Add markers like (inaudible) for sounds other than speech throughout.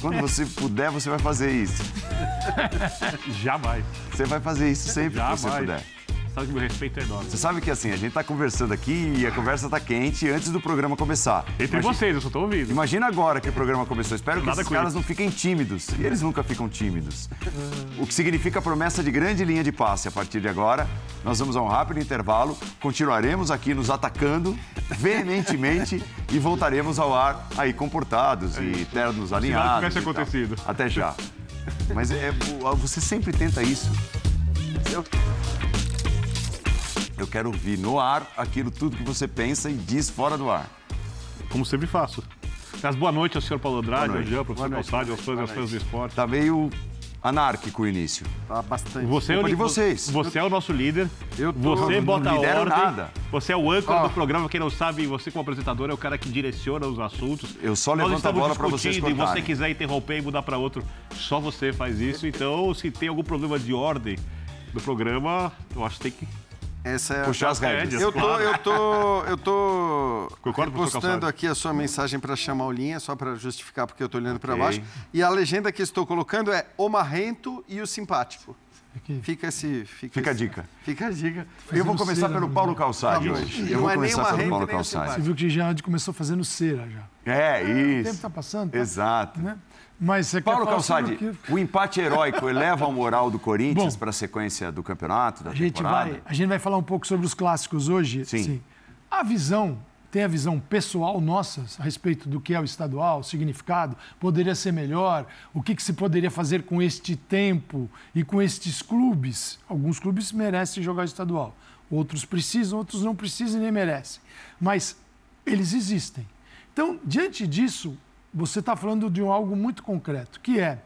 Quando você puder, você vai fazer isso. (laughs) Jamais. Você vai fazer isso sempre Jamais. que você puder. Sabe que meu respeito é enorme. Você sabe que assim, a gente tá conversando aqui e a conversa tá quente antes do programa começar. Entre Imagina- vocês, eu só tô ouvindo. Imagina agora que o programa começou. Espero que Nada esses caras isso. não fiquem tímidos. E eles nunca ficam tímidos. O que significa a promessa de grande linha de passe. A partir de agora, nós vamos a um rápido intervalo. Continuaremos aqui nos atacando veementemente e voltaremos ao ar aí comportados e ternos alinhados. tivesse e tal. acontecido. Até já. Mas é, você sempre tenta isso. Eu, eu quero ouvir no ar aquilo tudo que você pensa e diz fora do ar. Como sempre faço. Mas boa noite ao senhor Paulo Andrade, Boa ao noite. Jean, ao professor Calçade, aos fãs e aos fãs do esporte. Tá meio anárquico o início. Tá bastante. Você é, o, de vocês. você é o nosso líder. Eu tô- você não bota a lidero ordem. nada. Você é o âncora do programa. Quem não sabe, você como apresentador é o cara que direciona os assuntos. Eu só levanto a bola pra vocês discutindo e você cortarem. quiser interromper e mudar para outro, só você faz isso. Então, se tem algum problema de ordem do programa, eu acho que tem que Essa é Puxar as rédeas. Eu tô, claro. eu tô, eu tô (laughs) Concordo postando aqui a sua mensagem para chamar o linha, só para justificar porque eu tô olhando para baixo. E a legenda que estou colocando é o marrento e o simpático. Fica esse, fica, Fica a esse- dica. Fica a dica. Eu vou começar cera pelo Paulo Calçade Não, hoje. Eu vou é começar pelo renda, Paulo o Você Calçade. viu que já começou fazendo cera já. É, O tempo isso. está passando. tá? Exato. Né? Mas você Paulo Calçade, o empate heróico eleva o moral do Corinthians para a sequência do campeonato, da A gente, temporada? vai, a gente vai falar um pouco sobre os clássicos hoje. Sim. A visão, tem a visão pessoal nossa a respeito do que é o estadual, o significado, poderia ser melhor, o que, que se poderia fazer com este tempo e com estes clubes. Alguns clubes merecem jogar estadual, outros precisam, outros não precisam e nem merecem. Mas eles existem. Então, diante disso, você está falando de um algo muito concreto, que é,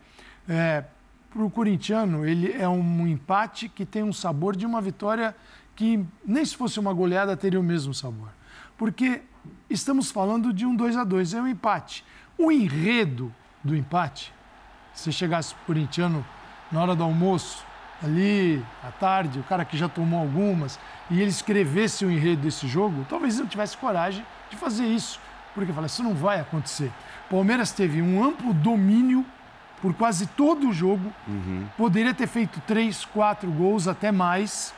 para o corintiano, ele é um empate que tem um sabor de uma vitória que nem se fosse uma goleada teria o mesmo sabor. Porque estamos falando de um 2 a 2 é um empate. O enredo do empate, se chegasse o corintiano na hora do almoço, ali à tarde, o cara que já tomou algumas, e ele escrevesse o enredo desse jogo, talvez ele não tivesse coragem de fazer isso. Porque fala, isso não vai acontecer. Palmeiras teve um amplo domínio por quase todo o jogo, poderia ter feito três, quatro gols, até mais.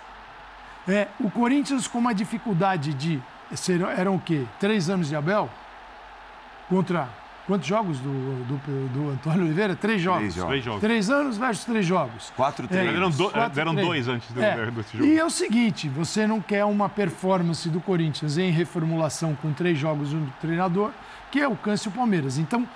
É, o Corinthians com uma dificuldade de. Serão, eram o quê? Três anos de Abel? Contra quantos jogos do, do, do Antônio Oliveira? Três jogos. Três jogos. Três jogos. Três anos versus três jogos. Quatro É, treinos. Eram, do- Quatro, eram três. dois antes do, É. desse jogo. E é o seguinte, você não quer uma performance do Corinthians em reformulação com três jogos do treinador que alcance o Palmeiras. Então,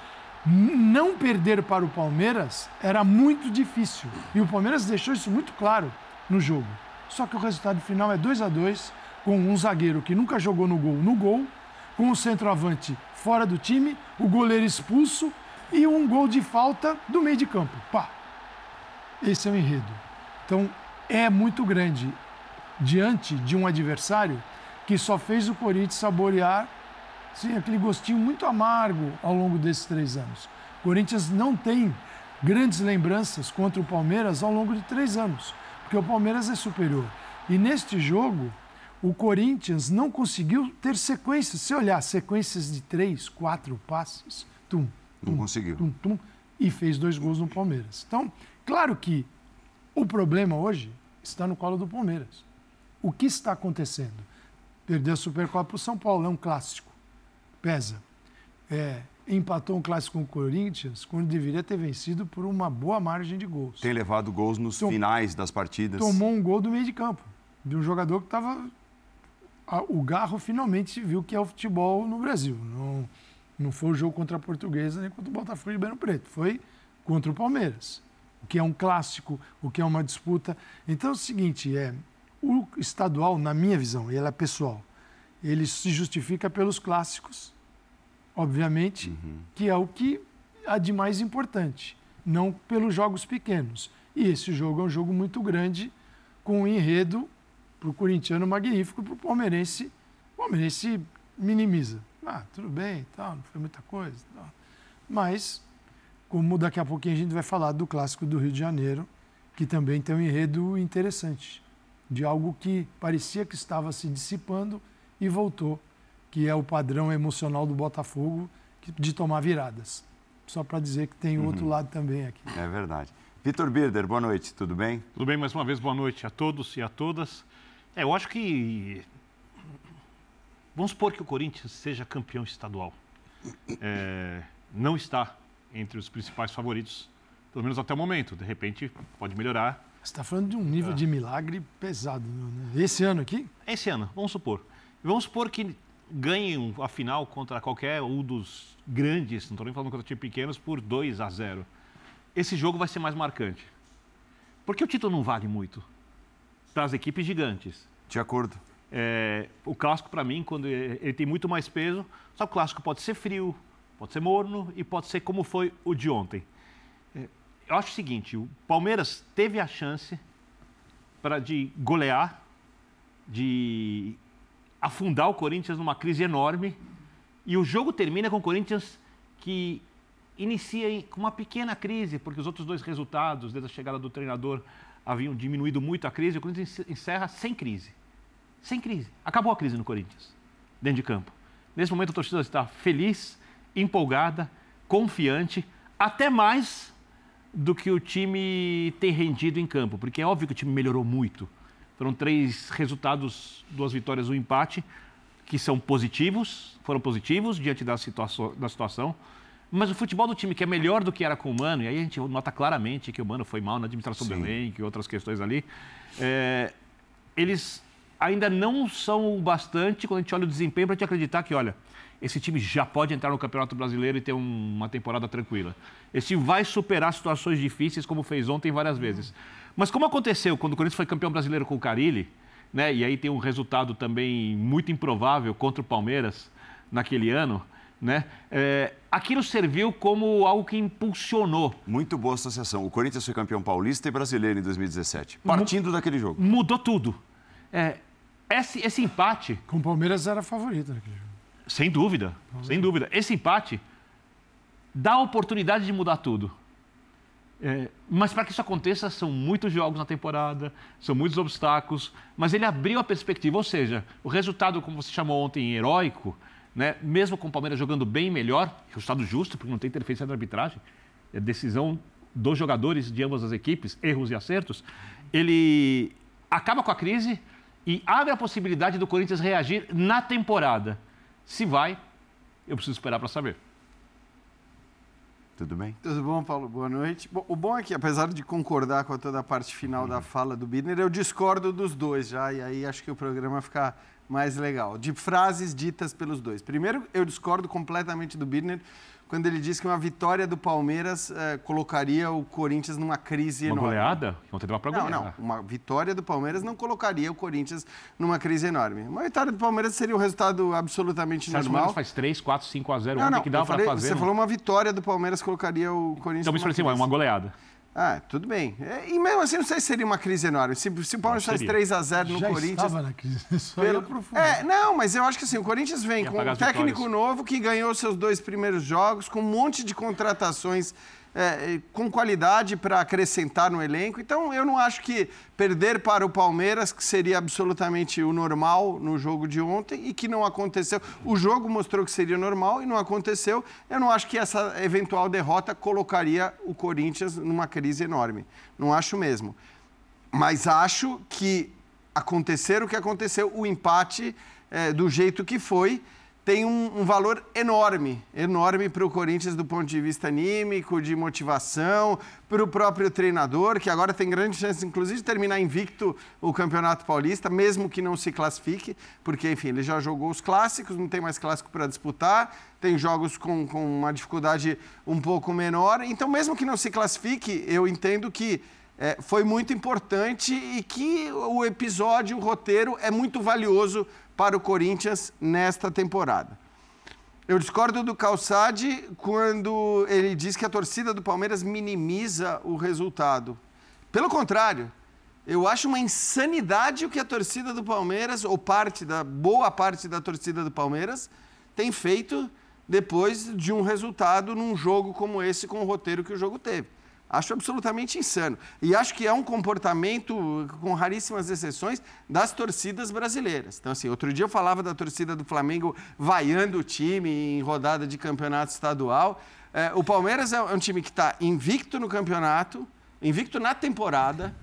não perder para o Palmeiras era muito difícil. E o Palmeiras deixou isso muito claro no jogo. Só que o resultado final é 2 a 2 com um zagueiro que nunca jogou no gol no gol, com o centroavante fora do time, o goleiro expulso e um gol de falta do meio de campo. Pá! Esse é o enredo. Então, é muito grande diante de um adversário que só fez o Corinthians saborear sim, aquele gostinho muito amargo ao longo desses três anos. O Corinthians não tem grandes lembranças contra o Palmeiras ao longo de três anos, porque o Palmeiras é superior. E neste jogo, o Corinthians não conseguiu ter sequências. Se olhar sequências de três, quatro passes, tum, Não conseguiu. tum, tum, e fez dois gols no Palmeiras. Então, claro que o problema hoje está no colo do Palmeiras. O que está acontecendo? Perdeu a Supercopa para o São Paulo, é um clássico. Pesa. É, empatou um clássico com o Corinthians quando deveria ter vencido por uma boa margem de gols. Tem levado gols nos Tom- finais das partidas. Tomou um gol do meio de campo, de um jogador que estava. O Garro finalmente viu que é o futebol no Brasil. Não, não foi o jogo contra a Portuguesa nem contra o Botafogo de Ribeirão Preto. Foi contra o Palmeiras, o que é um clássico, o que é uma disputa. Então é o seguinte: é, o estadual, na minha visão, e ela é pessoal, ele se justifica pelos clássicos, obviamente, que é o que há de mais importante, não pelos jogos pequenos. E esse jogo é um jogo muito grande, com um enredo para o corintiano magnífico, para o palmeirense, o palmeirense minimiza. Ah, tudo bem, tal, não foi muita coisa. Tal. Mas, como daqui a pouquinho a gente vai falar do clássico do Rio de Janeiro, que também tem um enredo interessante, de algo que parecia que estava se dissipando e voltou, que é o padrão emocional do Botafogo de tomar viradas. Só para dizer que tem o outro lado também aqui. É verdade. Vitor Birder, boa noite, tudo bem? Tudo bem, mais uma vez, boa noite a todos e a todas. É, eu acho que. Vamos supor que o Corinthians seja campeão estadual. É, não está entre os principais favoritos, pelo menos até o momento. De repente, pode melhorar. Você está falando de um nível de milagre pesado. Né? Esse ano aqui? Esse ano, vamos supor. Vamos supor que ganhem a final contra qualquer um dos grandes, não estou nem falando contra times pequenos, por 2 a 0. Esse jogo vai ser mais marcante. Porque o título não vale muito para as equipes gigantes. De acordo. É, o clássico, para mim, quando ele tem muito mais peso, só que o clássico pode ser frio, pode ser morno e pode ser como foi o de ontem. É, eu acho o seguinte: o Palmeiras teve a chance para de golear, de afundar o Corinthians numa crise enorme, e o jogo termina com o Corinthians que inicia com uma pequena crise, porque os outros dois resultados, desde a chegada do treinador, haviam diminuído muito a crise. O Corinthians encerra sem crise. Sem crise. Acabou a crise no Corinthians, dentro de campo. Nesse momento, a torcida está feliz, empolgada, confiante, até mais do que o time tem rendido em campo, porque é óbvio que o time melhorou muito. Foram três resultados, duas vitórias, um empate, que são positivos, foram positivos diante da situação. Da situação mas o futebol do time que é melhor do que era com o Mano, e aí a gente nota claramente que o Mano foi mal na administração Sim. do elenco e outras questões ali, é, eles ainda não são o bastante, quando a gente olha o desempenho, para te acreditar que, olha, esse time já pode entrar no Campeonato Brasileiro e ter um, uma temporada tranquila. Esse time vai superar situações difíceis, como fez ontem várias vezes. Mas como aconteceu quando o Corinthians foi campeão brasileiro com o Carilli, né, e aí tem um resultado também muito improvável contra o Palmeiras naquele ano, né? É, aquilo serviu como algo que impulsionou. Muito boa associação. O Corinthians foi campeão paulista e brasileiro em 2017, partindo M daquele jogo. Mudou tudo. É, esse, esse, empate. Com o Palmeiras era favorito naquele jogo. Sem dúvida, sem dúvida. Esse empate dá a oportunidade de mudar tudo. É, mas para que isso aconteça, são muitos jogos na temporada, são muitos obstáculos, mas ele abriu a perspectiva, ou seja, o resultado, como você chamou ontem, heróico, né? mesmo com o Palmeiras jogando bem melhor, resultado justo, porque não tem interferência da arbitragem, é decisão dos jogadores de ambas as equipes, erros e acertos, ele acaba com a crise e abre a possibilidade do Corinthians reagir na temporada. Se vai, eu preciso esperar para saber. Tudo bem? Tudo bom, Paulo? Boa noite. Bom, o bom é que, apesar de concordar com toda a parte final uhum. da fala do Bidner, eu discordo dos dois já, e aí acho que o programa fica mais legal. De frases ditas pelos dois. Primeiro, eu discordo completamente do Birner quando ele diz que uma vitória do Palmeiras eh, colocaria o Corinthians numa crise uma enorme. Uma goleada? Ontem deu uma Não, não. Uma vitória do Palmeiras não colocaria o Corinthians numa crise enorme. Uma vitória do Palmeiras seria um resultado absolutamente você normal. Você faz 3, 4, 5 a 0 não, não, que dá para fazer. Você não? falou uma vitória do Palmeiras colocaria o Corinthians Então me expressei, uma goleada. Ah, tudo bem. É, e mesmo assim, não sei se seria uma crise enorme. Se, se o Palmeiras faz 3 a 0 no Já Corinthians. Estava na crise. Só (laughs) pelo... É, não, mas eu acho que assim, o Corinthians vem com um técnico vitórias. novo que ganhou seus dois primeiros jogos, com um monte de contratações é, com qualidade para acrescentar no elenco. Então, eu não acho que perder para o Palmeiras, que seria absolutamente o normal no jogo de ontem e que não aconteceu. O jogo mostrou que seria normal e não aconteceu. Eu não acho que essa eventual derrota colocaria o Corinthians numa crise enorme. Não acho mesmo. Mas acho que acontecer o que aconteceu, o empate é, do jeito que foi tem um, um, valor enorme, enorme para o Corinthians do ponto de vista anímico, de motivação, para o próprio treinador, que agora tem grande chance, inclusive, de terminar invicto o Campeonato Paulista, mesmo que não se classifique, porque, enfim, ele já jogou os clássicos, não tem mais clássico para disputar, tem jogos com, com uma dificuldade um pouco menor. Então, mesmo que não se classifique, eu entendo que é, foi muito importante e que o episódio, o roteiro, é muito valioso para o Corinthians nesta temporada. Eu discordo do Calçade quando ele diz que a torcida do Palmeiras minimiza o resultado. Pelo contrário, eu acho uma insanidade o que a torcida do Palmeiras, ou parte da boa parte da torcida do Palmeiras, tem feito depois de um resultado num jogo como esse, com o roteiro que o jogo teve. Acho absolutamente insano. E acho que é um comportamento, com raríssimas exceções, das torcidas brasileiras. Então, assim, outro dia eu falava da torcida do Flamengo vaiando o time em rodada de campeonato estadual. É, o Palmeiras é um time que está invicto no campeonato, invicto na temporada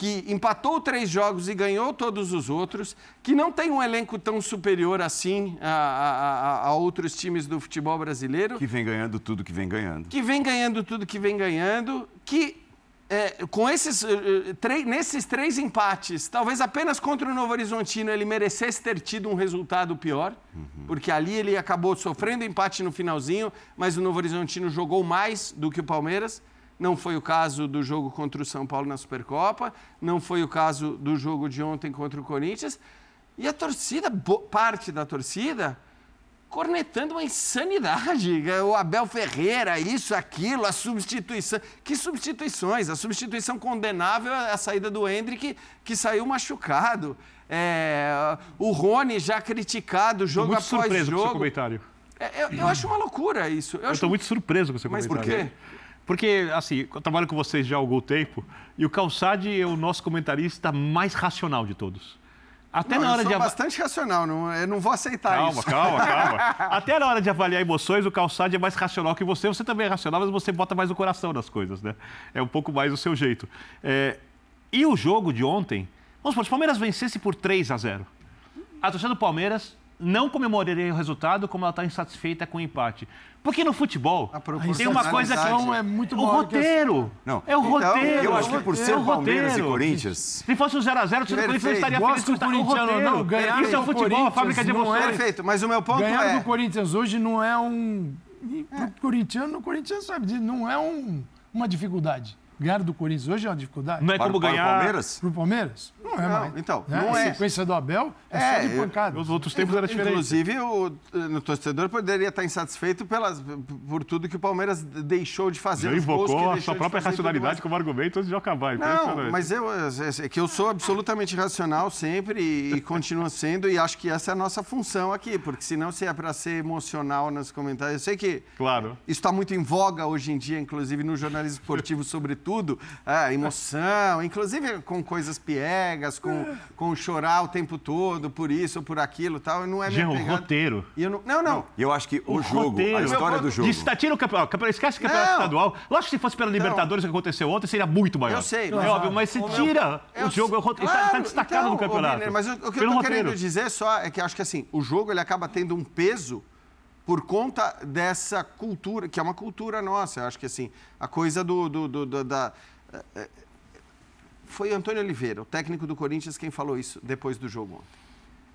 que empatou três jogos e ganhou todos os outros, que não tem um elenco tão superior assim a, a, a, outros times do futebol brasileiro. Que vem ganhando tudo que vem ganhando. Que vem ganhando tudo que vem ganhando, que é, com esses, uh, nesses três empates, talvez apenas contra o Novo Horizontino ele merecesse ter tido um resultado pior, uhum. porque ali ele acabou sofrendo empate no finalzinho, mas o Novo Horizontino jogou mais do que o Palmeiras. Não foi o caso do jogo contra o São Paulo na Supercopa, não foi o caso do jogo de ontem contra o Corinthians. E a torcida, parte da torcida, cornetando uma insanidade. (laughs) O Abel Ferreira, isso, aquilo, a substituição. Que substituições? A substituição condenável é a saída do Hendrick, que saiu machucado. É, o Rony já criticado jogo muito após surpreso jogo. Com seu comentário. É, eu, eu, acho uma loucura isso. Eu estou muito surpreso com Mas comentário. Mas por quê? Porque, assim, eu trabalho com vocês já há algum tempo e o Calçade é o nosso comentarista mais racional de todos. Até não, na hora eu sou de bastante racional, não, eu não vou aceitar calma, isso. Calma, calma, (laughs) calma. Até na hora de avaliar emoções, o Calçade é mais racional que você. Você também é racional, mas você bota mais o coração nas coisas, né? É um pouco mais o seu jeito. É... E o jogo de ontem, vamos supor, se o Palmeiras vencesse por 3 a 0 a torcida do Palmeiras não comemoraria o resultado como ela está insatisfeita com o empate. Porque no futebol tem uma coisa que é muito o roteiro. Não. É o então, roteiro. Eu acho que por ser é Palmeiras roteiro. e Corinthians. Se fosse um 0x0, o time do Corinthians não estaria feliz com o roteiro. Não, ganhar Isso é o futebol, a fábrica de emoções. É perfeito, mas o meu ponto ganhar é... do Corinthians hoje não é um... Pro corintiano, o corintiano sabe não é um, uma dificuldade. Ganhar do Corinthians hoje é uma dificuldade. Não é como para, ganhar. Para o Palmeiras? Para o Palmeiras? Não é não, mais. Então, né? não é. A sequência do Abel é, é só de pancada. Os outros tempos era diferente. Inclusive, o, o torcedor poderia estar insatisfeito pelas, por tudo que o Palmeiras deixou de fazer. Já invocou a sua própria racionalidade como argumento antes de acabar. Não, mas eu, é que eu sou absolutamente racional sempre e, e continuo (laughs) sendo, e acho que essa é a nossa função aqui, porque senão se é para ser emocional nos comentários. Eu sei que claro. isso está muito em voga hoje em dia, inclusive no jornalismo esportivo, sobretudo, a emoção, inclusive com coisas piegas, com, com chorar o tempo todo por isso ou por aquilo tal. Não é Jean, pegada. roteiro. E eu não, não, não. E eu acho que o, o jogo, roteiro. a história do jogo. Diz, tira o campeonato, esquece o campeonato Não. estadual. Lógico que se fosse pela Libertadores, o que aconteceu ontem, seria muito maior. Eu sei, É mas- óbvio, mas O meu- tira Eu o jogo, é o roteiro, está Claro, destacado então, no campeonato. ô, Biner, mas o, o que eu roteiro. querendo dizer só é que acho que assim, o jogo ele acaba tendo um peso por conta dessa cultura, que é uma cultura nossa. Eu acho que assim, a coisa do, do- do- do- da eh, eh, foi Antônio Oliveira, o técnico do Corinthians, quem falou isso depois do jogo ontem.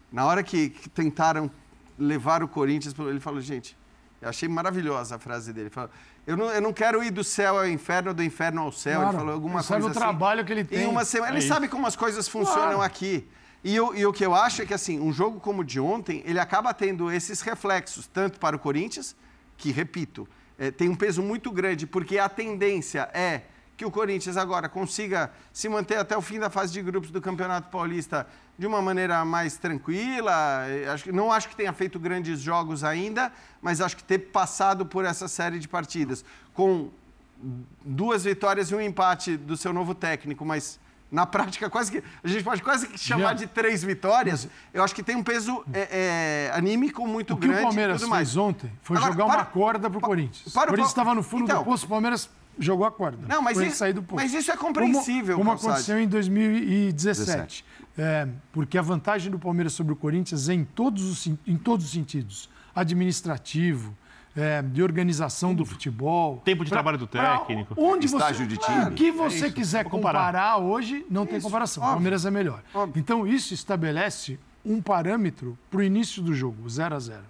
Na hora que, que tentaram levar o Corinthians, ele falou, gente, eu achei maravilhosa a frase dele. Ele falou, eu não, eu não quero ir do céu ao inferno, do inferno ao céu. Claro, ele falou alguma ele sabe coisa o assim. trabalho que ele Em tem. uma semana. É ele isso. sabe como as coisas funcionam Claro. aqui. E, eu- e o que eu acho é que, assim, um jogo como o de ontem, ele acaba tendo esses reflexos, tanto para o Corinthians, que, repito, eh, tem um peso muito grande, porque a tendência é que o Corinthians agora consiga se manter até o fim da fase de grupos do Campeonato Paulista de uma maneira mais tranquila. Eh, Acho não acho que tenha feito grandes jogos ainda, mas acho que ter passado por essa série de partidas com duas vitórias e um empate do seu novo técnico, mas na prática quase que a gente pode quase que chamar de três vitórias. Eu acho que tem um peso é, é, anímico muito O que grande. o Palmeiras tudo mais. fez ontem foi Agora, jogar para- uma corda pro pa- Corinthians. para o o Corinthians estava no fundo Então- do poço, o Palmeiras jogou a corda. Não, mas isso- sair do poço. mas isso é compreensível, Como, como aconteceu em 2017. É, porque a vantagem do Palmeiras sobre o Corinthians é em todos os, em todos os sentidos. Administrativo, é, de organização do futebol. Tempo de Pra- trabalho do técnico. Onde você, Estágio de time. O que você É isso, quiser comparar. comparar. hoje, não tem comparação. O. Palmeiras é melhor. Óbvio. Então, isso estabelece um parâmetro para o início do jogo, 0 a 0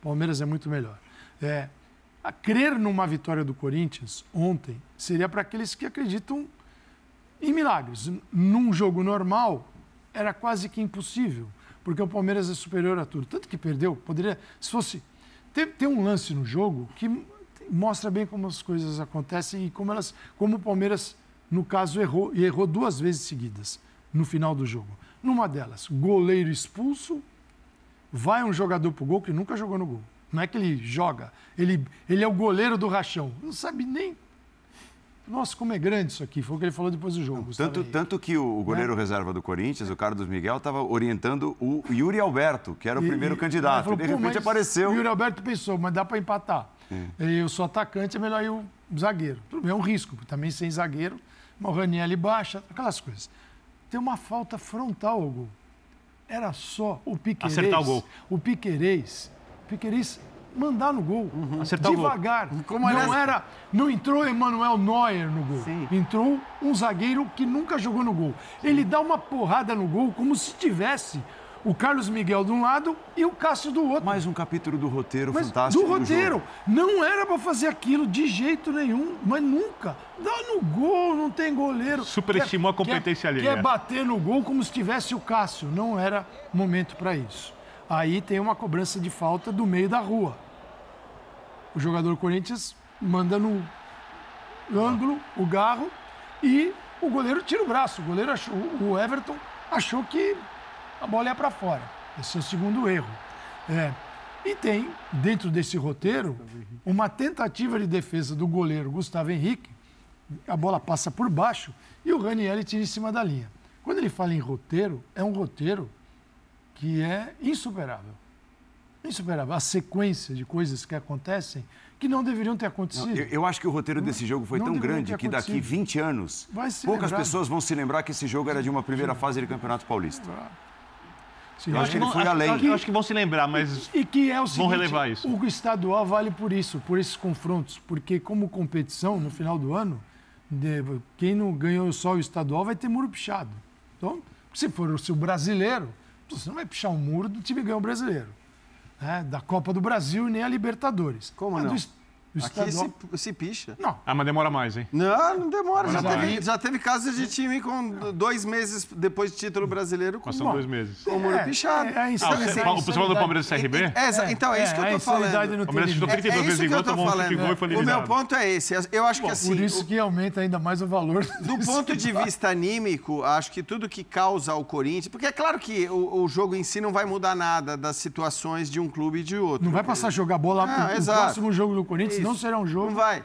O Palmeiras é muito melhor. É, a crer numa vitória do Corinthians ontem seria para aqueles que acreditam em milagres. Num jogo normal, era quase que impossível, porque o Palmeiras é superior a tudo. Tanto que perdeu, poderia. Se fosse. Tem, tem um lance no jogo que mostra bem como as coisas acontecem e como, elas, como o Palmeiras, no caso, errou, e errou duas vezes seguidas no final do jogo. Numa delas, goleiro expulso, vai um jogador pro gol que nunca jogou no gol. Não é que ele joga, ele, ele é o goleiro do rachão. Não sabe nem nossa, como é grande isso aqui. Foi o que ele falou depois do jogo. Tanto, tanto que o goleiro é. reserva do Corinthians, o Carlos Miguel, estava orientando o Yuri Alberto, que era o e, primeiro e, candidato. Falou, de repente apareceu. O Yuri Alberto pensou, mas dá para empatar. É. Eu sou atacante, é melhor ir o zagueiro. Tudo bem, é um risco, também sem zagueiro. O Raniel baixa, aquelas coisas. Tem uma falta frontal ao gol. Era só o Piquerez. Acertar o gol. O Piquerez. O Piquerez mandar no gol. Uhum. Acertar devagar. o gol. Como não era, não entrou Emanuel Neuer no gol. Sim. Entrou um zagueiro que nunca jogou no gol. Ele dá uma porrada no gol como se tivesse o Carlos Miguel de um lado e o Cássio do outro. Mais um capítulo do roteiro mas fantástico. Do roteiro. Do não era para fazer aquilo de jeito nenhum, mas nunca. Dá no gol, não tem goleiro. Superestimou quer, a competência ali. Quer bater no gol como se tivesse o Cássio. Não era momento para isso. Aí tem uma cobrança de falta do meio da rua. O jogador Corinthians manda no ângulo o garro e o goleiro tira o braço. O goleiro achou, o Everton achou que a bola ia para fora. Esse é o segundo erro. É. E tem, dentro desse roteiro, uma tentativa de defesa do goleiro Gustavo Henrique. A bola passa por baixo e o Ranieri tira em cima da linha. Quando ele fala em roteiro, é um roteiro que é insuperável. Insuperável. A sequência de coisas que acontecem que não deveriam ter acontecido. Não, eu, eu, acho que o roteiro desse jogo foi não tão grande que daqui 20 anos, poucas lembrado. pessoas vão se lembrar que esse jogo era de uma primeira fase de Campeonato Paulista. Sim, eu acho que ele foi além. Acho, acho que vão se lembrar, mas e, que é o seguinte, vão relevar isso. O estadual vale por isso, por esses confrontos, porque como competição no final do ano, quem não ganhou só o estadual vai ter muro pichado. Então, se for o seu brasileiro, você não vai pichar um muro do time ganhou o brasileiro. Né? Da Copa do Brasil e nem a Libertadores. Como não? Do, Aqui se, se, picha. Não. Ah, mas demora mais, hein? Não, não demora. Já teve, já teve, casos de time com dois meses depois de título brasileiro. Com, são dois meses. Com o muro é, pichado. É, é, ah, você, ah, você falou do Palmeiras do CRB? É, então, é, isso que eu tô falando. O Palmeiras chutou 32 vezes igual, tomou um chute gol e foi eliminado. O meu ponto é esse. Eu acho que assim... Por isso que aumenta ainda mais o valor. (laughs) Do ponto de vista anímico, acho que tudo que causa o Corinthians... Porque é claro que o, o jogo em si não vai mudar nada das situações de um clube e de outro. Não vai passar a jogar bola... Ah, o próximo jogo do Corinthians não será um jogo vai.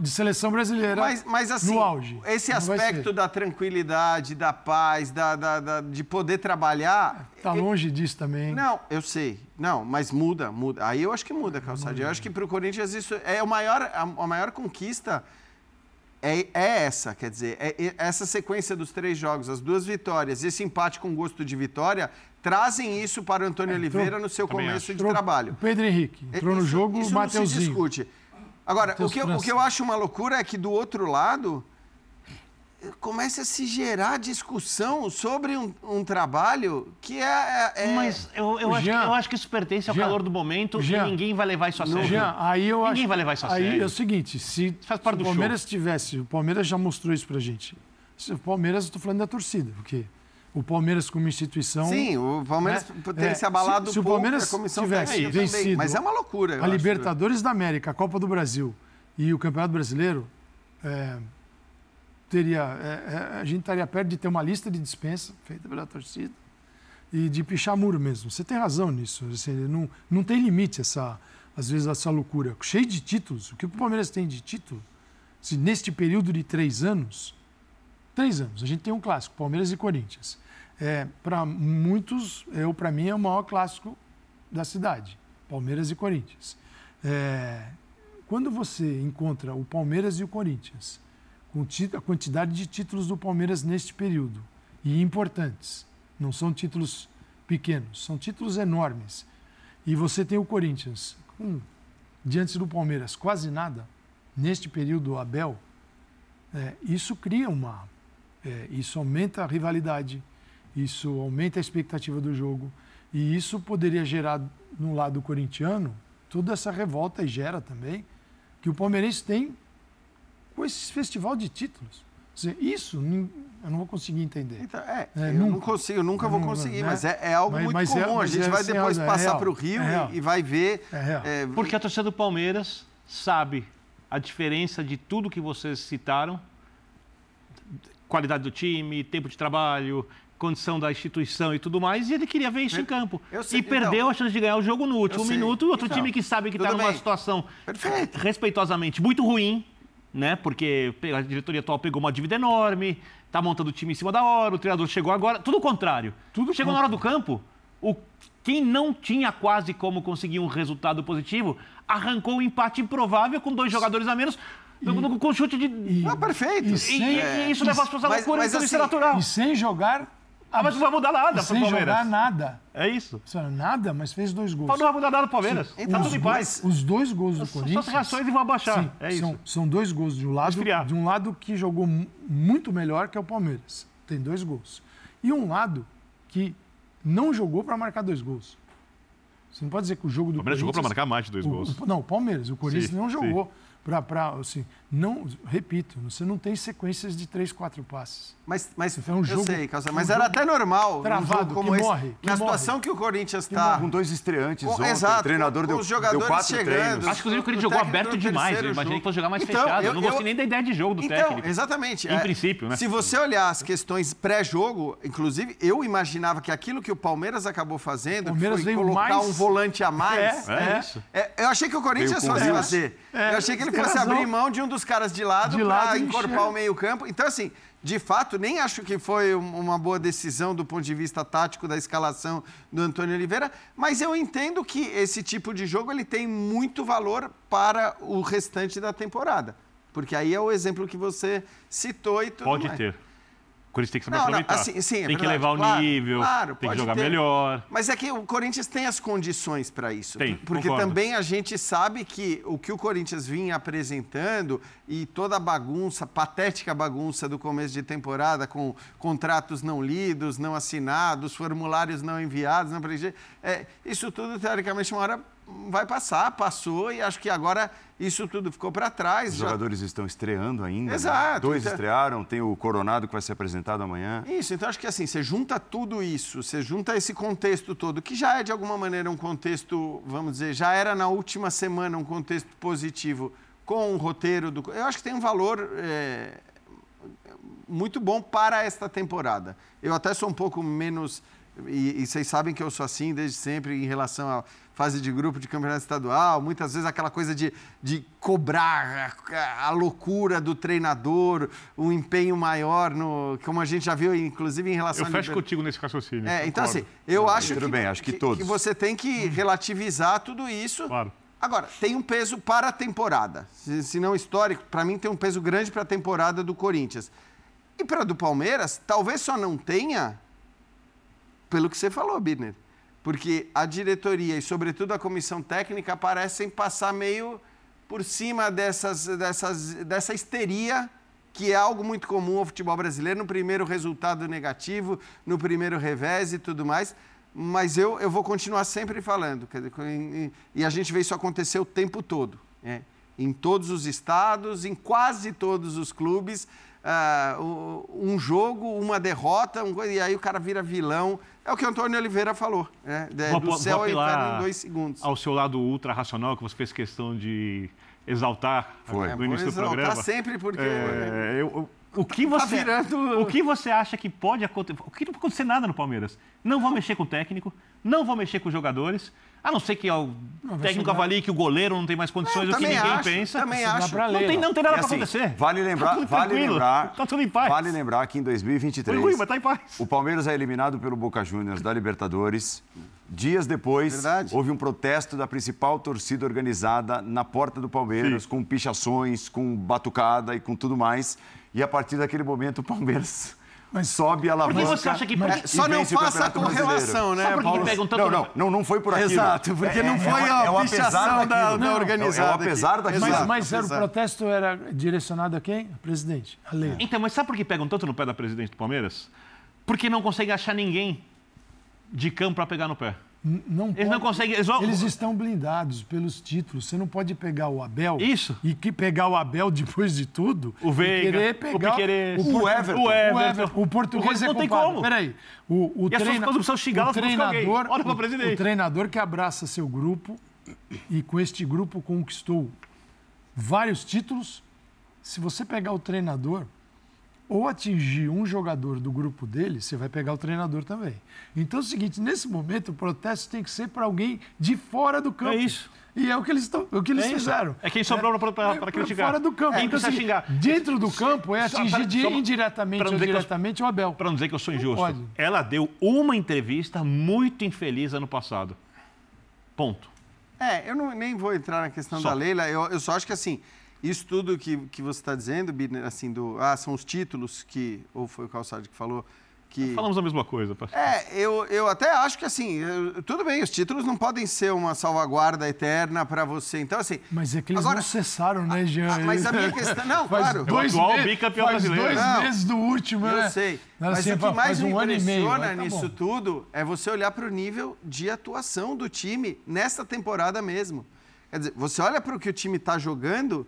de seleção brasileira mas, mas assim, no auge. Esse aspecto da tranquilidade, da paz, da, da, da de poder trabalhar. Está longe disso também. Não, eu sei. Não, mas muda, muda. Aí eu acho que muda, Calçadinho. Eu acho que para o Corinthians isso é o maior, a, a maior conquista. É, é, essa, quer dizer, é, é, essa sequência dos três jogos, as duas vitórias, esse empate com gosto de vitória, trazem isso para o Antônio é, Oliveira no seu começo acho. de trabalho. O Pedro Henrique entrou no jogo, o Mateuzinho. Não se discute. Agora, o que, eu, o que eu acho uma loucura é que do outro lado começa a se gerar discussão sobre um, um trabalho que é. é... é Mas eu, eu, acho, Jean, eu acho que isso pertence ao Jean, calor do momento Jean, e ninguém vai levar isso a sério. Jean, aí eu ninguém acho, vai levar isso a sério. Aí é o seguinte: se, se o Palmeiras show. tivesse. O Palmeiras já mostrou isso pra gente. Se o Palmeiras, eu tô falando da torcida, porque o Palmeiras como instituição. Sim, o Palmeiras né? teria é, se abalado se, se o Palmeiras tivesse vencido também, mas é uma loucura. A Libertadores da América, a Copa do Brasil e o Campeonato Brasileiro, é, teria, é, é, a gente estaria perto de ter uma lista de dispensa feita pela torcida e de pichar muro mesmo. Você tem razão nisso. Assim, não, não tem limite essa, às vezes essa loucura. Cheio de títulos. O que o Palmeiras tem de título? Se neste período de três anos, três anos, a gente tem um clássico, Palmeiras e Corinthians é, para muitos, eu para mim é o maior clássico da cidade, Palmeiras e Corinthians. É, quando você encontra o Palmeiras e o Corinthians, com a quantidade de títulos do Palmeiras neste período, e importantes, não são títulos pequenos, são títulos enormes, e você tem o Corinthians com, diante do Palmeiras quase nada, neste período Abel, é, isso cria uma. É, isso aumenta a rivalidade, isso aumenta a expectativa do jogo e isso poderia gerar no lado corintiano toda essa revolta e gera também que o palmeirense tem com esse festival de títulos. Dizer, isso eu não vou conseguir entender. Então, é, é, eu nunca, não consigo, eu nunca vou conseguir, né? mas é, é algo mas, muito mas é comum. É, a gente vai assim, depois é passar para o Rio e, e, vai ver. Porque a torcida do Palmeiras sabe a diferença de tudo que vocês citaram qualidade do time, tempo de trabalho, condição da instituição e tudo mais, e ele queria ver isso em campo. Sei, e perdeu então, a chance de ganhar o jogo no último minuto. Outro então, time que sabe que está numa bem. situação Perfeito. respeitosamente muito ruim, né? Porque a diretoria atual pegou uma dívida enorme, tá montando o time em cima da hora, o treinador chegou agora, tudo o contrário. Tudo chegou na hora do campo, o quem não tinha quase como conseguir um resultado positivo, arrancou um empate improvável com dois jogadores a menos, e, com chute de. E, ah, perfeito. E, sem, e, isso leva as pessoas à loucura, então assim, isso é natural. E sem jogar ah, mas não vai mudar nada Sem Palmeiras. jogar nada. É isso. Nada, mas fez dois gols. Não vai mudar nada pro Palmeiras. Sim. Tá tudo em paz. Os dois gols do Corinthians... Só reações e vão abaixar. Sim, é isso. São, são dois gols de um lado, de um lado que jogou muito melhor que é o Palmeiras. Tem dois gols. E um lado que não jogou para marcar dois gols. Você não pode dizer que o jogo do o Palmeiras jogou para marcar mais de dois o, gols. O, não, o Palmeiras. O Corinthians sim, não jogou. Sim para assim, não, repito, você não tem sequências de três, quatro passes. Mas, mas é um jogo, eu sei, Calça, mas um era até normal. Travado, um como que esse, morre. Que na morre. situação que o Corinthians está. Com dois estreantes, ontem, exato, o treinador deu, os jogadores deu quatro chegando, treinos. Acho que o Corinthians jogou aberto demais. Eu imaginei que fosse jogar mais então, fechado. Eu, eu não gostei eu, nem da ideia de jogo do então, técnico. Exatamente. Em é, princípio, né? Se você olhar as questões pré-jogo, inclusive, eu imaginava que aquilo que o Palmeiras acabou fazendo, Palmeiras foi colocar mais... um volante a mais. É, é isso. É, eu achei que o Corinthians fosse fazer. eu achei que ele fosse abrir mão de um dos caras de lado para encorpar o meio-campo. Então, assim, de fato, nem acho que foi uma boa decisão do ponto de vista tático da escalação do Antônio Oliveira, mas eu entendo que esse tipo de jogo ele tem muito valor para o restante da temporada. Porque aí é o exemplo que você citou e tudo Pode mais. ter. Corinthians tem que saber não, aproveitar. Não, assim, sim, é tem que levar o claro, nível, claro, tem que jogar ter. melhor. Mas é que o Corinthians tem as condições para isso. Tem, porque concordo. também a gente sabe que o que o Corinthians vinha apresentando e toda a bagunça, patética bagunça do começo de temporada, com contratos não lidos, não assinados, formulários não enviados, não é, isso tudo, teoricamente, uma hora vai passar, passou e acho que agora isso tudo ficou para trás. Os já... jogadores estão estreando ainda. Né? Exato. Né? Dois então... estrearam, tem o Coronado que vai ser apresentado amanhã. Isso, então acho que assim, você junta tudo isso, você junta esse contexto todo, que já é de alguma maneira um contexto, vamos dizer, já era na última semana um contexto positivo com o roteiro do. Eu acho que tem um valor. É... Muito bom para esta temporada. Eu até sou um pouco menos. E, e vocês sabem que eu sou assim desde sempre em relação a fase de grupo de campeonato estadual, muitas vezes aquela coisa de, de cobrar a, a loucura do treinador, um empenho maior, no, como a gente já viu, inclusive em relação... Eu fecho liber... contigo nesse raciocínio. É, então, assim, eu acho, que, bem, acho que, que, todos. que você tem que relativizar tudo isso. Claro. Agora, tem um peso para a temporada. Se, se não histórico, para mim tem um peso grande para a temporada do Corinthians. E para a do Palmeiras, talvez só não tenha pelo que você falou, Birner porque a diretoria e, sobretudo, a comissão técnica parecem passar meio por cima dessas, dessas, dessa histeria que é algo muito comum ao futebol brasileiro, no primeiro resultado negativo, no primeiro revés e tudo mais. Mas eu, eu vou continuar sempre falando, e a gente vê isso acontecer o tempo todo. Né? Em todos os estados, em quase todos os clubes, uh, um jogo, uma derrota, um, e aí o cara vira vilão. É o que o Antônio Oliveira falou, né? De, do céu ao inferno em dois segundos. Ao seu lado ultra-racional, que você fez questão de exaltar Foi. no início do programa. sempre porque... É, eu, o (laughs) que tá você, tá virando... o que você acha que pode acontecer? O que não pode acontecer nada no Palmeiras? Não vou mexer com o técnico, não vou mexer com os jogadores. A não ser que o não, técnico avalie que o goleiro não tem mais condições do que ninguém acho, pensa. Também acho. Não tem, não tem nada para assim, acontecer. Vale lembrar, tá vale lembrar, tá tudo em paz. Vale lembrar que em 2023 Foi ruim, mas tá em paz. o Palmeiras é eliminado pelo Boca Juniors da Libertadores. Dias depois, Verdade. houve um protesto da principal torcida organizada na porta do Palmeiras, Sim. com pichações, com batucada e com tudo mais. E a partir daquele momento, o Palmeiras mas sobe a alavanca. Por que você acha que... Mas, só não faça a correlação, né, Paulo? Não, não, não, não foi por aquilo. Exato, porque é, não foi é, a é, pichação da, da organizada. É o apesar daquilo. Mas, mas era, o protesto era direcionado a quem? A presidente, a lei. Então, mas sabe por que pegam tanto no pé da presidente do Palmeiras? Porque não conseguem achar ninguém de campo para pegar no pé. Não eles pode, não conseguem. Eles... eles... estão blindados pelos títulos. Você não pode pegar o Abel. Isso. E que pegar o Abel depois de tudo. O Veiga, querer pegar o, Piqueires, o, o, Everton, o, Everton, o português o é não tem como. Peraí. O, o, e treina, as xingar, o treinador, Olha para presidente. O treinador que abraça seu grupo e com este grupo conquistou vários títulos. Se você pegar o treinador, ou atingir um jogador do grupo dele, você vai pegar o treinador também. Então é o seguinte, nesse momento o protesto tem que ser para alguém de fora do campo. É isso. E é o que eles, tão, o que eles é fizeram. É quem sobrou é, para criticar. Fora do campo. É, então, assim, xingar. Dentro do campo é atingir só, indiretamente ou diretamente eu, o Abel. Para não dizer que eu sou injusto. Ela deu uma entrevista muito infeliz ano passado. Ponto. É, eu não, nem vou entrar na questão só. da Leila. Eu, eu só acho que assim, isso tudo que, que você está dizendo, Bidner, assim, do, ah, são os títulos que, ou foi o Calçado que falou, que... Falamos a mesma coisa. Pastor. É, eu, eu até acho que assim, eu, tudo bem, os títulos não podem ser uma salvaguarda eterna para você. Então, assim. Mas é que eles agora, não cessaram, né, Jean? A, mas a minha questão. Não, (laughs) faz claro. Dois, atual bicampeão faz brasileiro. dois não, meses do último, eu né? Eu sei. Mas assim, o que mais um me impressiona meio, tá nisso bom. tudo é você olhar para o nível de atuação do time nesta temporada mesmo. Quer dizer, você olha para o que o time está jogando.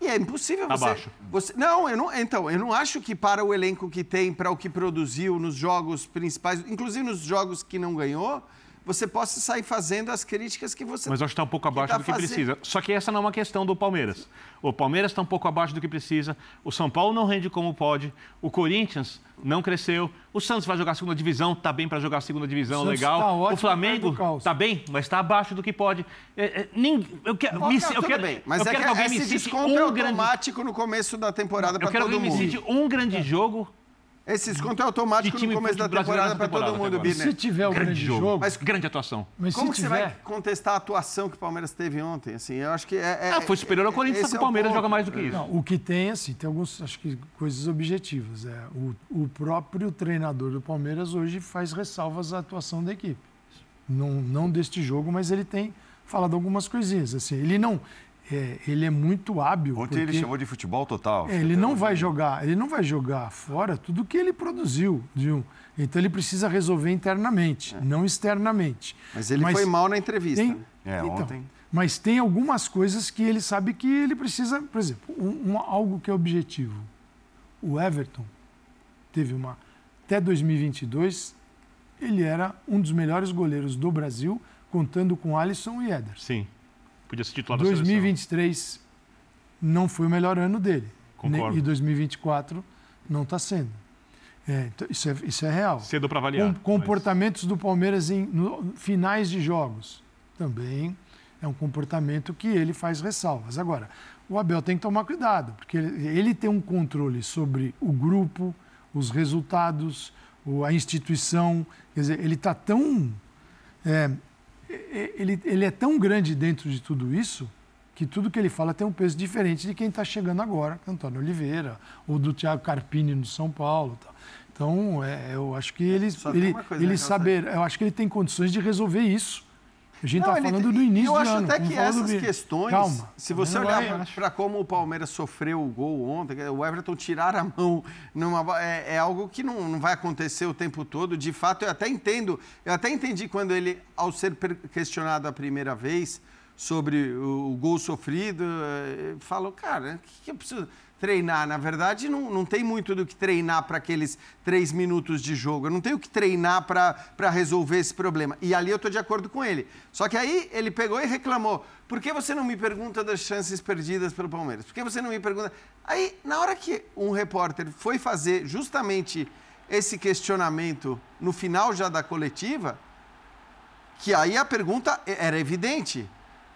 E é impossível você, Abaixo. você. Não, eu não. Então, eu não acho que para o elenco que tem, para o que produziu nos jogos principais, inclusive nos jogos que não ganhou, você possa sair fazendo as críticas que você Mas eu acho que está um pouco abaixo tá do que fazendo. precisa. Só que essa não é uma questão do Palmeiras. O Palmeiras está um pouco abaixo do que precisa. O São Paulo não rende como pode. O Corinthians não cresceu. O Santos vai jogar a segunda divisão, está bem para jogar a segunda divisão, o legal. Tá ótimo, o Flamengo está bem, mas está abaixo do que pode. É, é, nem, eu quero, me, eu quero, bem, mas eu é quero que, que alguém me cite um automático grande... no começo da temporada para todo mundo. Eu quero que alguém me cite um grande jogo esse desconto é automático no começo da temporada para todo mundo, Birner. Se tiver um grande, grande jogo, jogo, mas grande atuação. Mas como que tiver... você vai contestar a atuação que o Palmeiras teve ontem? Assim, eu acho que é, é ah, foi superior ao Corinthians, só que o Palmeiras é joga mais do que isso. Não, o que tem, assim, tem algumas, acho que coisas objetivas. É, o, o próprio treinador do Palmeiras hoje faz ressalvas à atuação da equipe. Não, não deste jogo, mas ele tem falado algumas coisinhas. Assim, ele não, é, ele é muito hábil. Ontem ele chamou de futebol total. É, ele não vai jogar, ele não vai jogar fora tudo que ele produziu. Um, então ele precisa resolver internamente, é. não externamente. Mas ele mas foi mal na entrevista. Tem, é, então, ontem. Mas tem algumas coisas que ele sabe que ele precisa, por exemplo, um, um, algo que é objetivo. O Everton teve uma até 2022 ele era um dos melhores goleiros do Brasil, contando com Alisson e Éder. Sim. Podia ser titular 2023 não foi o melhor ano dele. Concordo. E 2024 não está sendo. É, então, isso, é, isso é real. Cedo para avaliar. Com, comportamentos mas... do Palmeiras em no, finais de jogos também é um comportamento que ele faz ressalvas. Agora, o Abel tem que tomar cuidado, porque ele, ele tem um controle sobre o grupo, os resultados, a instituição. Quer dizer, ele está tão é, ele, ele é tão grande dentro de tudo isso que tudo que ele fala tem um peso diferente de quem está chegando agora, é Antônio Oliveira, ou do Thiago Carpini no São Paulo. Então, é, eu acho que ele, ele, ele né, saber, eu acho que ele tem condições de resolver isso a gente está falando do início do ano. Eu acho até que essas questões, Calma, se você olhar para como o Palmeiras sofreu o gol ontem, o Everton tirar a mão numa, é, é, algo que não, não vai acontecer o tempo todo. De fato, eu até entendo, eu até entendi quando ele, ao ser questionado a primeira vez sobre o, o gol sofrido, eh, falou, cara, o que, que eu preciso treinar. Na verdade, não, não tem muito do que treinar para aqueles três minutos de jogo. Eu não tenho que treinar para resolver esse problema. E ali eu estou de acordo com ele. Só que aí ele pegou e reclamou. Por que você não me pergunta das chances perdidas pelo Palmeiras? Por que você não me pergunta. Aí, na hora que um repórter foi fazer justamente esse questionamento no final já da coletiva, que aí a pergunta era evidente.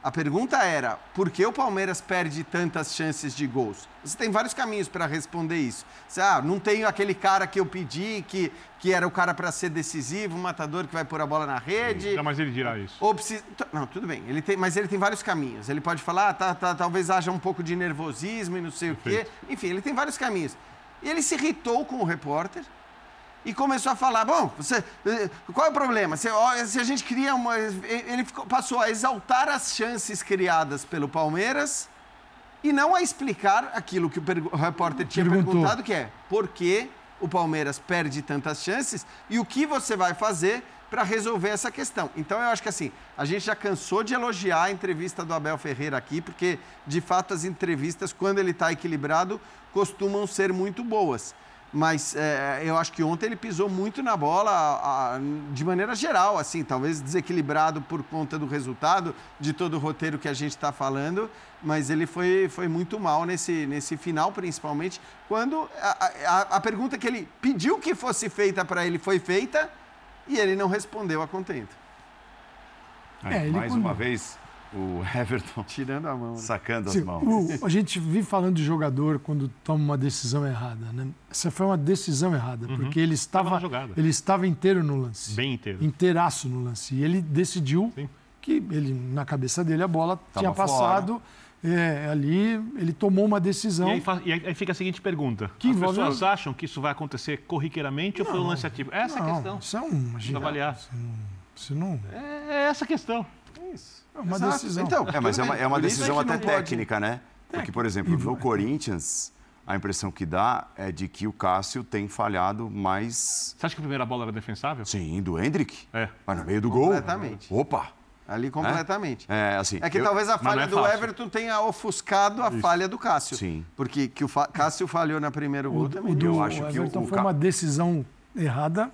A pergunta era: por que o Palmeiras perde tantas chances de gols? Você tem vários caminhos para responder isso. Você, ah, não tenho aquele cara que eu pedi, que, que era o cara para ser decisivo, o matador que vai pôr a bola na rede. Não, mas ele dirá isso. Ou precisa... Não, tudo bem. Ele tem, mas ele tem vários caminhos. Ele pode falar, ah, tá, tá, talvez haja um pouco de nervosismo e não sei Perfeito. o quê. Enfim, ele tem vários caminhos. E ele se irritou com o repórter e começou a falar: bom, você, eh, qual é o problema? Se, se a gente cria uma. Ele ficou, passou a exaltar as chances criadas pelo Palmeiras e não a explicar aquilo que o, repórter tinha Perguntou. perguntado, que é por que o Palmeiras perde tantas chances e o que você vai fazer para resolver essa questão. Então eu acho que assim, a gente já cansou de elogiar a entrevista do Abel Ferreira aqui, porque de fato as entrevistas, quando ele está equilibrado, costumam ser muito boas. Mas é, eu acho que ontem ele pisou muito na bola a, a, de maneira geral, assim, talvez desequilibrado por conta do resultado de todo o roteiro que a gente está falando, mas ele foi, foi muito mal nesse, nesse final, principalmente, quando a, a, a pergunta que ele pediu que fosse feita para ele foi feita e ele não respondeu a contento. É, mais uma vez, o Everton tirando a mão, né? sacando Sim, as mãos. O, a gente vive falando de jogador quando toma uma decisão errada, né? Essa foi uma decisão errada, uhum. porque ele estava ele estava inteiro no lance. Bem inteiro. Inteiraço no lance. E ele decidiu Sim. que ele na cabeça dele a bola Tava tinha passado. É, ali ele tomou uma decisão. E aí, e aí, fica a seguinte pergunta: que As envolve... pessoas acham que isso vai acontecer corriqueiramente não, ou foi um lance ativo? Essa não, é a questão. Isso é um. avaliar. Isso não, isso não... É, é essa a questão. Isso. É uma Exato. decisão. Então, é, mas é uma, é uma decisão até técnica, pode... né? Porque, por exemplo, no Corinthians, a impressão que dá é de que o Cássio tem falhado mais. Você acha que a primeira bola era defensável? Sim, do Hendrick. É. Mas no meio do gol. Completamente. Opa! Ali completamente. É, é assim. É que eu... talvez a falha é do Everton tenha ofuscado a Isso. falha do Cássio. Sim. Porque que o Fa... Cássio falhou na primeira gol o, também. O do, eu acho o que o, o foi uma decisão errada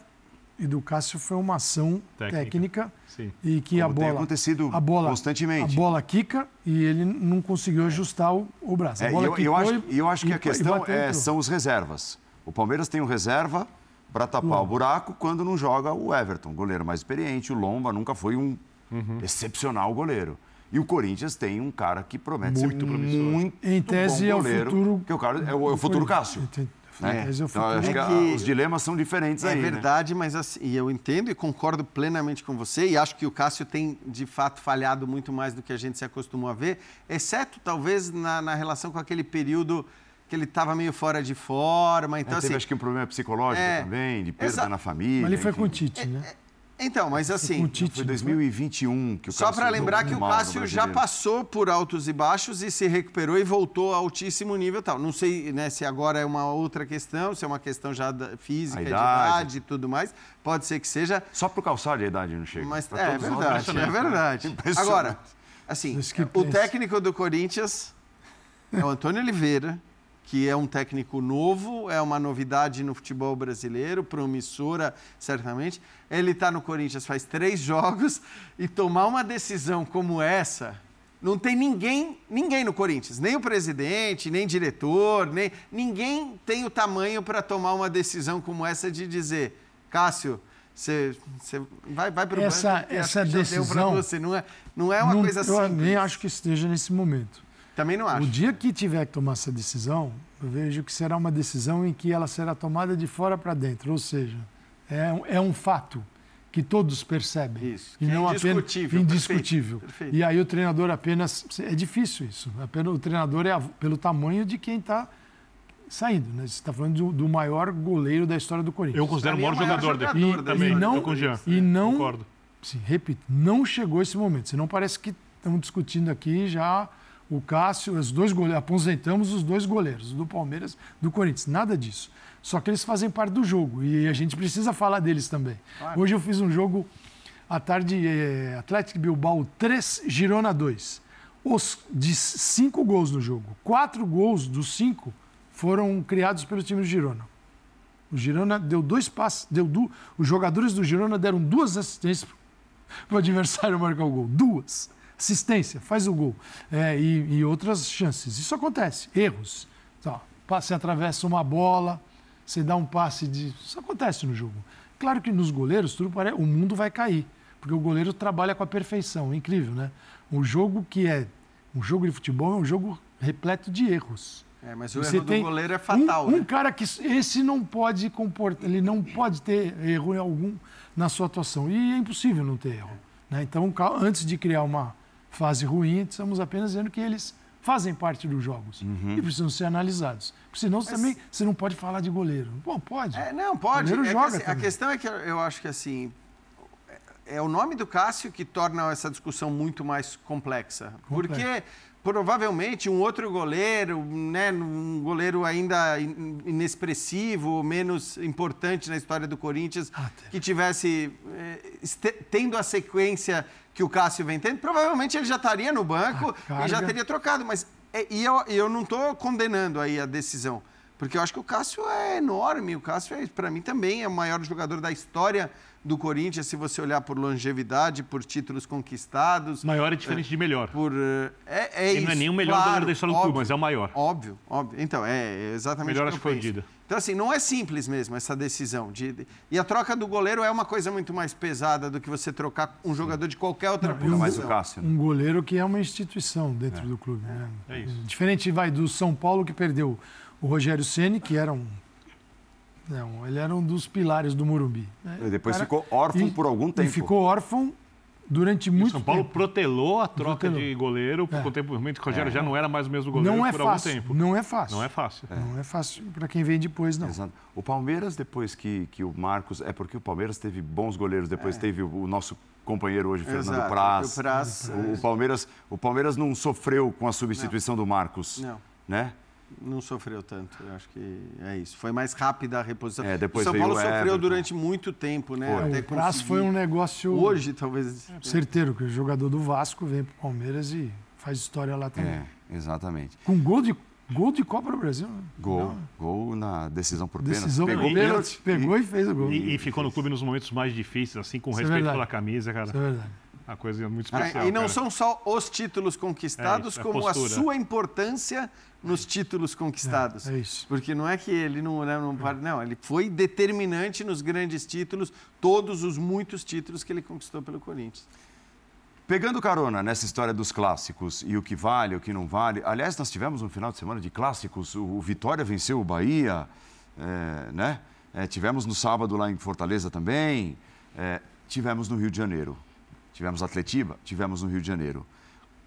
e do Cássio foi uma ação técnica, técnica e que Como a bola tem acontecido a bola, constantemente. A bola quica e ele não conseguiu ajustar o, o braço. É, eu, eu, acho, e, eu acho que e, a questão é, são os reservas. O Palmeiras tem um reserva para tapar Lomba. o buraco quando não joga o Everton, goleiro mais experiente. O Lomba nunca foi um uhum. excepcional goleiro. E o Corinthians tem um cara que promete muito ser muito em tese bom goleiro, é o futuro que é o, cara, é o, é o futuro Cássio. Né? É. Então, acho que, é que os dilemas são diferentes é aí. É verdade, né? mas assim, e eu entendo e concordo plenamente com você, e acho que o Cássio tem, de fato, falhado muito mais do que a gente se acostumou a ver, exceto talvez na, na relação com aquele período que ele estava meio fora de forma. Então, é, teve assim, acho que um problema psicológico é, também, de perda na família. Mas ele foi enfim. com o Tite, né? Então, mas assim. O Tite, foi 2021 que o Só para lembrar que o Cássio já passou por altos e baixos e se recuperou e voltou a altíssimo nível tal. Não sei né, se agora é uma outra questão, se é uma questão já da física, idade. de idade e tudo mais. Pode ser que seja. Só para o calçado a idade não chega. Mas é, é verdade, (laughs) é verdade. Agora, assim, o técnico do Corinthians é o Antônio Oliveira que é um técnico novo, é uma novidade no futebol brasileiro, promissora, certamente. Ele está no Corinthians faz três jogos e tomar uma decisão como essa. Não tem ninguém, ninguém no Corinthians, nem o presidente, nem diretor, nem ninguém tem o tamanho para tomar uma decisão como essa de dizer, Cássio, você, você vai, vai para o essa, banco, essa decisão você. Não é, não é uma não, coisa assim. Eu nem acho que esteja nesse momento. Também não acho. O dia que tiver que tomar essa decisão, eu vejo que será uma decisão em que ela será tomada de fora para dentro, ou seja, é um, é um fato que todos percebem. Isso. E não é indiscutível. Apenas, indiscutível. Perfeito, perfeito. E aí o treinador apenas. É difícil isso. Apenas, o treinador é pelo tamanho de quem está saindo. Né? Você está falando do, do, maior goleiro da história do Corinthians. Eu considero o maior, maior jogador, jogador daqui. também, e não, com o Jean. E não, Concordo. Sim, repito, não chegou esse momento. Você não parece que estamos discutindo aqui já o Cássio, os dois goleiros, aposentamos os dois goleiros, do Palmeiras, do Corinthians, nada disso. Só que eles fazem parte do jogo e a gente precisa falar deles também. Claro. Hoje eu fiz um jogo à tarde, é, Atlético Bilbao 3, Girona 2. Os, de cinco gols no jogo, quatro gols dos cinco foram criados pelo time do Girona. O Girona deu dois passes, deu du, os jogadores do Girona deram duas assistências para o (laughs) adversário marcar o gol. Duas assistência, faz o gol. É, e, e, outras chances. Isso acontece, erros. Então, você atravessa uma bola, você dá um passe de. Isso acontece no jogo. Claro que nos goleiros, tudo parece, o mundo vai cair, porque o goleiro trabalha com a perfeição. Incrível, né? Um jogo que é. Um jogo de futebol é um jogo repleto de erros. É, mas o você erro do goleiro é fatal. Um, né? um cara que esse não pode comportar, ele não pode ter erro algum na sua atuação. E é impossível não ter erro. Né? Então, antes de criar uma, fase ruim, estamos apenas dizendo que eles fazem parte dos jogos uhum. e precisam ser analisados. Porque senão Mas... também você não pode falar de goleiro. Bom, pode. É, não, pode. goleiro é joga que, assim, a questão é que eu acho que assim é, é o nome do Cássio que torna essa discussão muito mais complexa. Complexo. Porque provavelmente um outro goleiro, né, um goleiro ainda inexpressivo, menos importante na história do Corinthians, ah, que tivesse eh, tendo a sequência que o Cássio vem tendo, provavelmente ele já estaria no banco e já teria trocado. Mas é, e eu, eu não estou condenando aí a decisão. Porque eu acho que o Cássio é enorme. O Cássio, é, para mim, também é o maior jogador da história do Corinthians, se você olhar por longevidade, por títulos conquistados. Maior é diferente é, de melhor. Por, é, é Ele isso, não é nem o melhor claro, da história do clube, mas é o maior. Óbvio, óbvio. Então, é exatamente melhor o que eu penso. Então, assim, não é simples mesmo essa decisão. De, de, e a troca do goleiro é uma coisa muito mais pesada do que você trocar um jogador de qualquer outra não, posição. Mais o Cássio. Um goleiro que é uma instituição dentro é. do clube. Né? É isso. Diferente vai do São Paulo, que perdeu o Rogério Ceni, que era um não, ele era um dos pilares do Morumbi. Né? E depois ficou órfão e, por algum tempo. E ficou órfão durante muito tempo. São Paulo tempo. protelou a troca protelou. de goleiro por é. um momento que o Rogério é. já não era mais o mesmo goleiro não é por fácil, algum tempo. Não é fácil. Não é fácil. É. Não é fácil para quem vem depois, não. Exato. O Palmeiras, depois que, que o Marcos... É porque o Palmeiras teve bons goleiros, depois é. teve o, o, nosso companheiro hoje, Fernando Exato. Praz. O, Praz o, o, Palmeiras, o Palmeiras não sofreu com a substituição não. do Marcos. Não. Né? Não sofreu tanto, eu acho que é isso. Foi mais rápida a reposição. É, depois o São Paulo o sofreu Everton. durante muito tempo, né? Foi. Até o prazo foi um negócio. Hoje, talvez. Certeiro, que o jogador do Vasco vem para o Palmeiras e faz história lá também. É, exatamente. Com gol de, gol de Copa do Brasil. Né? Gol. Não. Gol na decisão por pênalti. Decisão pegou por pênalti. Pegou e, e, fez o gol. E, e, ficou no clube nos momentos mais difíceis, assim, com Isso respeito é pela camisa, cara. Isso é verdade. Uma coisa muito especial. Ah, e não cara. são só os títulos conquistados, é isso, como a, a, sua importância nos títulos conquistados. É, é, isso. Porque não é que ele não, né, não, não, ele foi determinante nos grandes títulos, todos os muitos títulos que ele conquistou pelo Corinthians. Pegando carona nessa história dos clássicos e o que vale, o que não vale. Aliás, nós tivemos um final de semana de clássicos. O Vitória venceu o Bahia, é, né? É, tivemos no sábado lá em Fortaleza também. É, tivemos no Rio de Janeiro. Tivemos Atletiba, tivemos no Rio de Janeiro.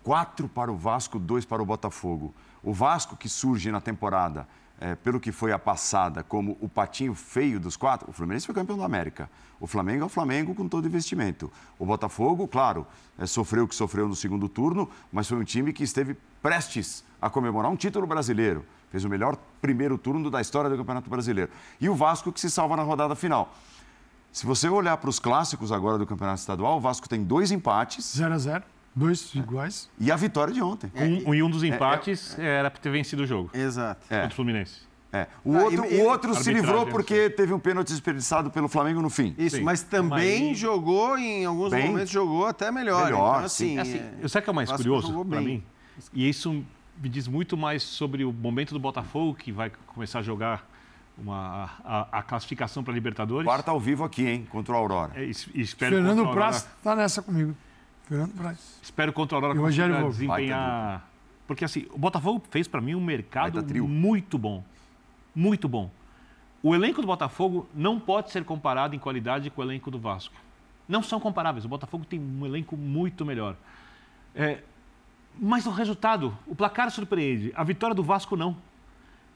Quatro para o Vasco, dois para o Botafogo. O Vasco, que surge na temporada, é, pelo que foi a passada, como o patinho feio dos quatro, o Fluminense foi campeão da América. O Flamengo é o Flamengo com todo investimento. O Botafogo, claro, é, sofreu o que sofreu no segundo turno, mas foi um time que esteve prestes a comemorar um título brasileiro. Fez o melhor primeiro turno da história do Campeonato Brasileiro. E o Vasco que se salva na rodada final. Se você olhar para os clássicos agora do Campeonato Estadual, o Vasco tem dois empates. 0 a 0 dois iguais. E a vitória de ontem. Um, e um dos empates é, é, era para ter vencido o jogo. Exato. É. Contra o Fluminense. É. O ah, outro, e, o outro se livrou porque teve um pênalti desperdiçado pelo Flamengo no fim. Isso, Sim. mas também mas... jogou, em alguns Bem, momentos, jogou até melhor. melhor então, assim, assim, é... Eu sei que é o mais curioso para mim? E isso me diz muito mais sobre o momento do Botafogo, que vai começar a jogar uma, a, a classificação para a Libertadores. Quarta ao vivo aqui, hein? Contra o Aurora. É, espero Fernando Praz está nessa comigo. Fernando Praz. Espero contra o Aurora consiga desempenhar... Porque assim, o Botafogo fez para mim um mercado muito bom. Muito bom. O elenco do Botafogo não pode ser comparado em qualidade com o elenco do Vasco. Não são comparáveis. O Botafogo tem um elenco muito melhor. É, mas o resultado, o placar surpreende. A vitória do Vasco não.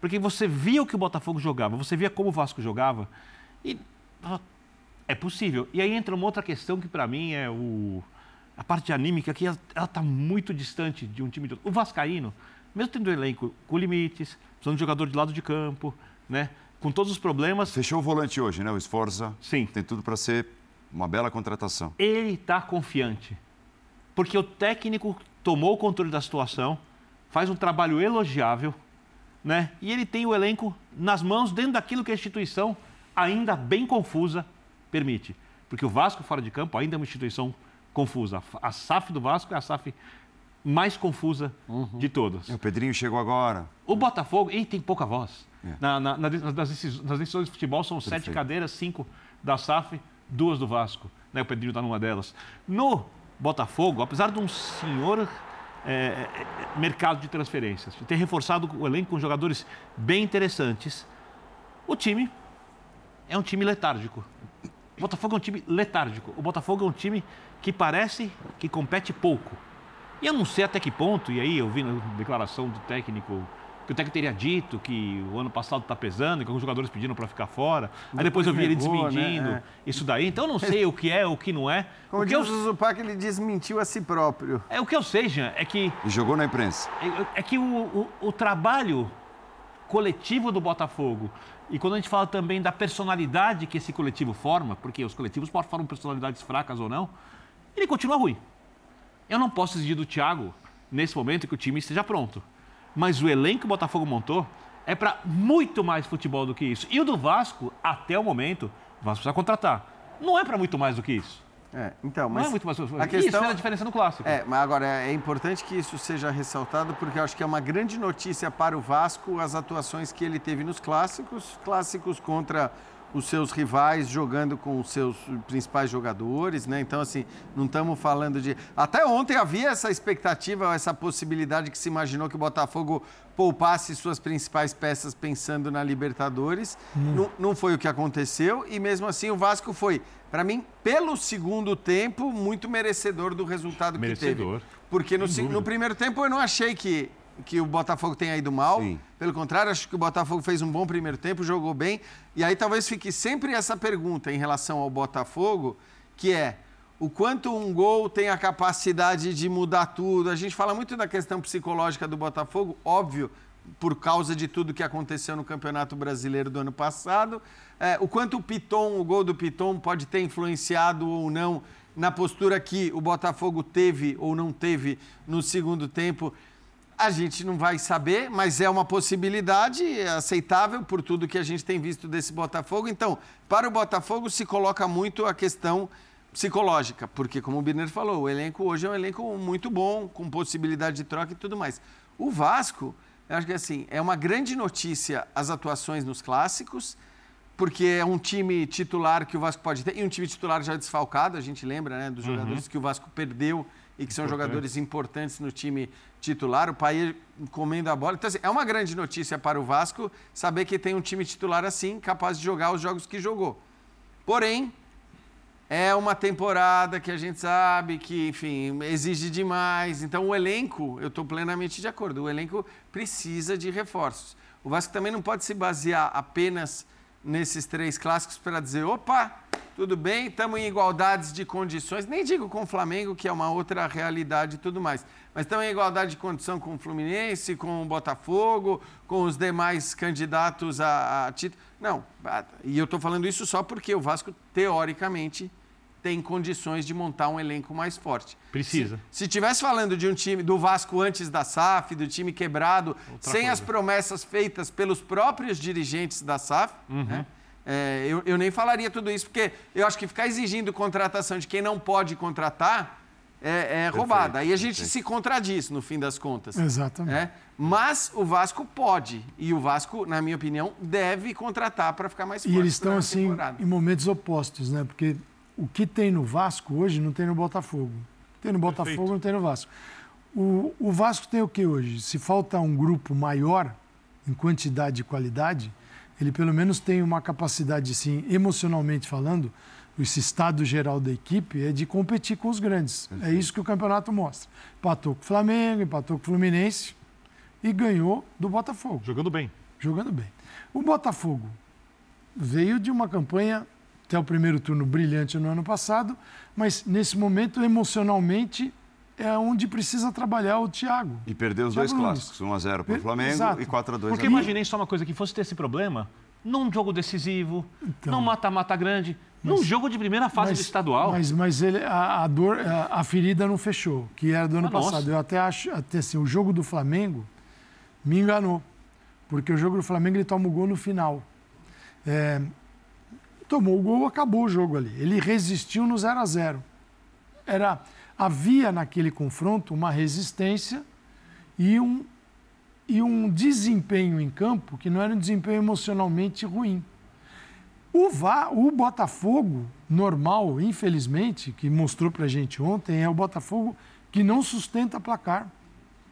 Porque você via o que o Botafogo jogava, você via como o Vasco jogava. E é possível. E aí entra uma outra questão que para mim é o a parte anímica que ela está muito distante de um time de outro. O Vascaíno, mesmo tendo um elenco com limites, precisando de jogador de lado de campo, né? com todos os problemas. Fechou o volante hoje, né? O Esforza. Sim. Tem tudo para ser uma bela contratação. Ele está confiante. Porque o técnico tomou o controle da situação, faz um trabalho elogiável, né? E ele tem o elenco nas mãos dentro daquilo que a instituição, ainda bem confusa, permite. Porque o Vasco fora de campo ainda é uma instituição confusa. A SAF do Vasco é a SAF mais confusa uhum. de todas. O Pedrinho chegou agora. O Botafogo, e tem pouca voz. É. Na, na, na, nas, decisões de futebol são Perfeito. sete cadeiras, cinco da SAF, duas do Vasco. Né? O Pedrinho está numa delas. No Botafogo, apesar de um senhor é, é, mercado de transferências, de ter reforçado o elenco com jogadores bem interessantes, o time é um time letárgico. O Botafogo é um time letárgico. O Botafogo é um time que parece que compete pouco. E eu não sei até que ponto, e aí eu vi na declaração do técnico que o técnico teria dito que o ano passado está pesando, que alguns jogadores pediram para ficar fora. Aí depois, depois eu vi ele desmentindo né? é. isso daí. Então eu não sei o que é, o que não é. Como o que diz eu... o Zupac, ele desmentiu a si próprio. É o que eu sei, Jean, é que... E jogou na imprensa. É, é que o, o, o trabalho coletivo do Botafogo e quando a gente fala também da personalidade que esse coletivo forma, porque os coletivos formam personalidades fracas ou não, ele continua ruim. Eu não posso exigir do Thiago, nesse momento, que o time esteja pronto. Mas o elenco que o Botafogo montou é para muito mais futebol do que isso. E o do Vasco, até o momento, o Vasco precisa contratar. Não é para muito mais do que isso. É, então, mas não é muito mais. A questão... Isso fez a diferença no clássico. É, mas agora é importante que isso seja ressaltado, porque eu acho que é uma grande notícia para o Vasco as atuações que ele teve nos clássicos, clássicos contra os seus rivais jogando com os seus principais jogadores, né? Então, assim, não estamos falando de. Até ontem havia essa expectativa, essa possibilidade que se imaginou que o Botafogo poupasse suas principais peças pensando na Libertadores. Hum. Não, não foi o que aconteceu e mesmo assim o Vasco foi, para mim, pelo segundo tempo, muito merecedor do resultado merecedor. que teve. Porque no, no primeiro tempo eu não achei que que o Botafogo tenha ido mal. Sim. Pelo contrário, acho que o Botafogo fez um bom primeiro tempo, jogou bem. E aí talvez fique sempre essa pergunta em relação ao Botafogo, que é o quanto um gol tem a capacidade de mudar tudo. A gente fala muito da questão psicológica do Botafogo, óbvio, por causa de tudo que aconteceu no Campeonato Brasileiro do ano passado. É, o quanto o Piton, o gol do Piton, pode ter influenciado ou não na postura que o Botafogo teve ou não teve no segundo tempo. A gente não vai saber, mas é uma possibilidade aceitável por tudo que a gente tem visto desse Botafogo. Então, para o Botafogo se coloca muito a questão psicológica, porque, como o Birner falou, o elenco hoje é um elenco muito bom, com possibilidade de troca e tudo mais. O Vasco, eu acho que assim, é uma grande notícia as atuações nos clássicos, porque é um time titular que o Vasco pode ter, e um time titular já desfalcado, a gente lembra né, dos uhum. jogadores que o Vasco perdeu e que são jogadores importantes no time titular. O País comendo a bola. Então, assim, é uma grande notícia para o Vasco saber que tem um time titular assim, capaz de jogar os jogos que jogou. Porém, é uma temporada que a gente sabe que, enfim, exige demais. Então, o elenco, eu estou plenamente de acordo, o elenco precisa de reforços. O Vasco também não pode se basear apenas nesses três clássicos para dizer, opa, tudo bem, estamos em igualdades de condições, nem digo com o Flamengo, que é uma outra realidade e tudo mais, mas em igualdade de condição com o Fluminense, com o Botafogo, com os demais candidatos a, a título. Não, e eu estou falando isso só porque o Vasco, teoricamente, tem condições de montar um elenco mais forte. Precisa. Se estivesse falando de um time do Vasco antes da SAF, do time quebrado, Outra sem coisa. as promessas feitas pelos próprios dirigentes da SAF, uhum. né? É, eu, eu, nem falaria tudo isso, porque eu acho que ficar exigindo contratação de quem não pode contratar é, é roubada. Aí a gente perfeito. se contradiz, no fim das contas. Exatamente. É? Mas o Vasco pode. E o Vasco, na minha opinião, deve contratar para ficar mais forte. E eles estão, assim, temporada. em momentos opostos, né? Porque o que tem no Vasco hoje não tem no Botafogo. Tem no Botafogo, perfeito. não tem no Vasco. O, o Vasco tem o que hoje? Se falta um grupo maior em quantidade e qualidade ele pelo menos tem uma capacidade, sim, emocionalmente falando, esse estado geral da equipe é de competir com os grandes. É isso que o campeonato mostra. Empatou com o Flamengo, empatou com o Fluminense e ganhou do Botafogo. Jogando bem. Jogando bem. O Botafogo veio de uma campanha até o primeiro turno brilhante no ano passado, mas nesse momento emocionalmente é onde precisa trabalhar o Thiago. E perdeu os Thiago dois Nunes. clássicos, 1x0 para o Flamengo Exato. e 4x2 Porque imaginei só uma coisa, que fosse ter esse problema num jogo decisivo, então, num mata-mata grande, mas, num jogo de primeira fase mas, estadual. Mas, mas ele, a, a, dor, a, a, ferida não fechou, que era do ano ah, passado. Nossa. Eu até acho, até assim, o jogo do Flamengo me enganou, porque o jogo do Flamengo ele toma o gol no final. É, tomou o gol, acabou o jogo ali. Ele resistiu no 0 a 0 Era havia naquele confronto uma resistência e um, e um desempenho em campo que não era um desempenho emocionalmente ruim. O, Va, o Botafogo normal, infelizmente, que mostrou para a gente ontem, é o Botafogo que não sustenta placar.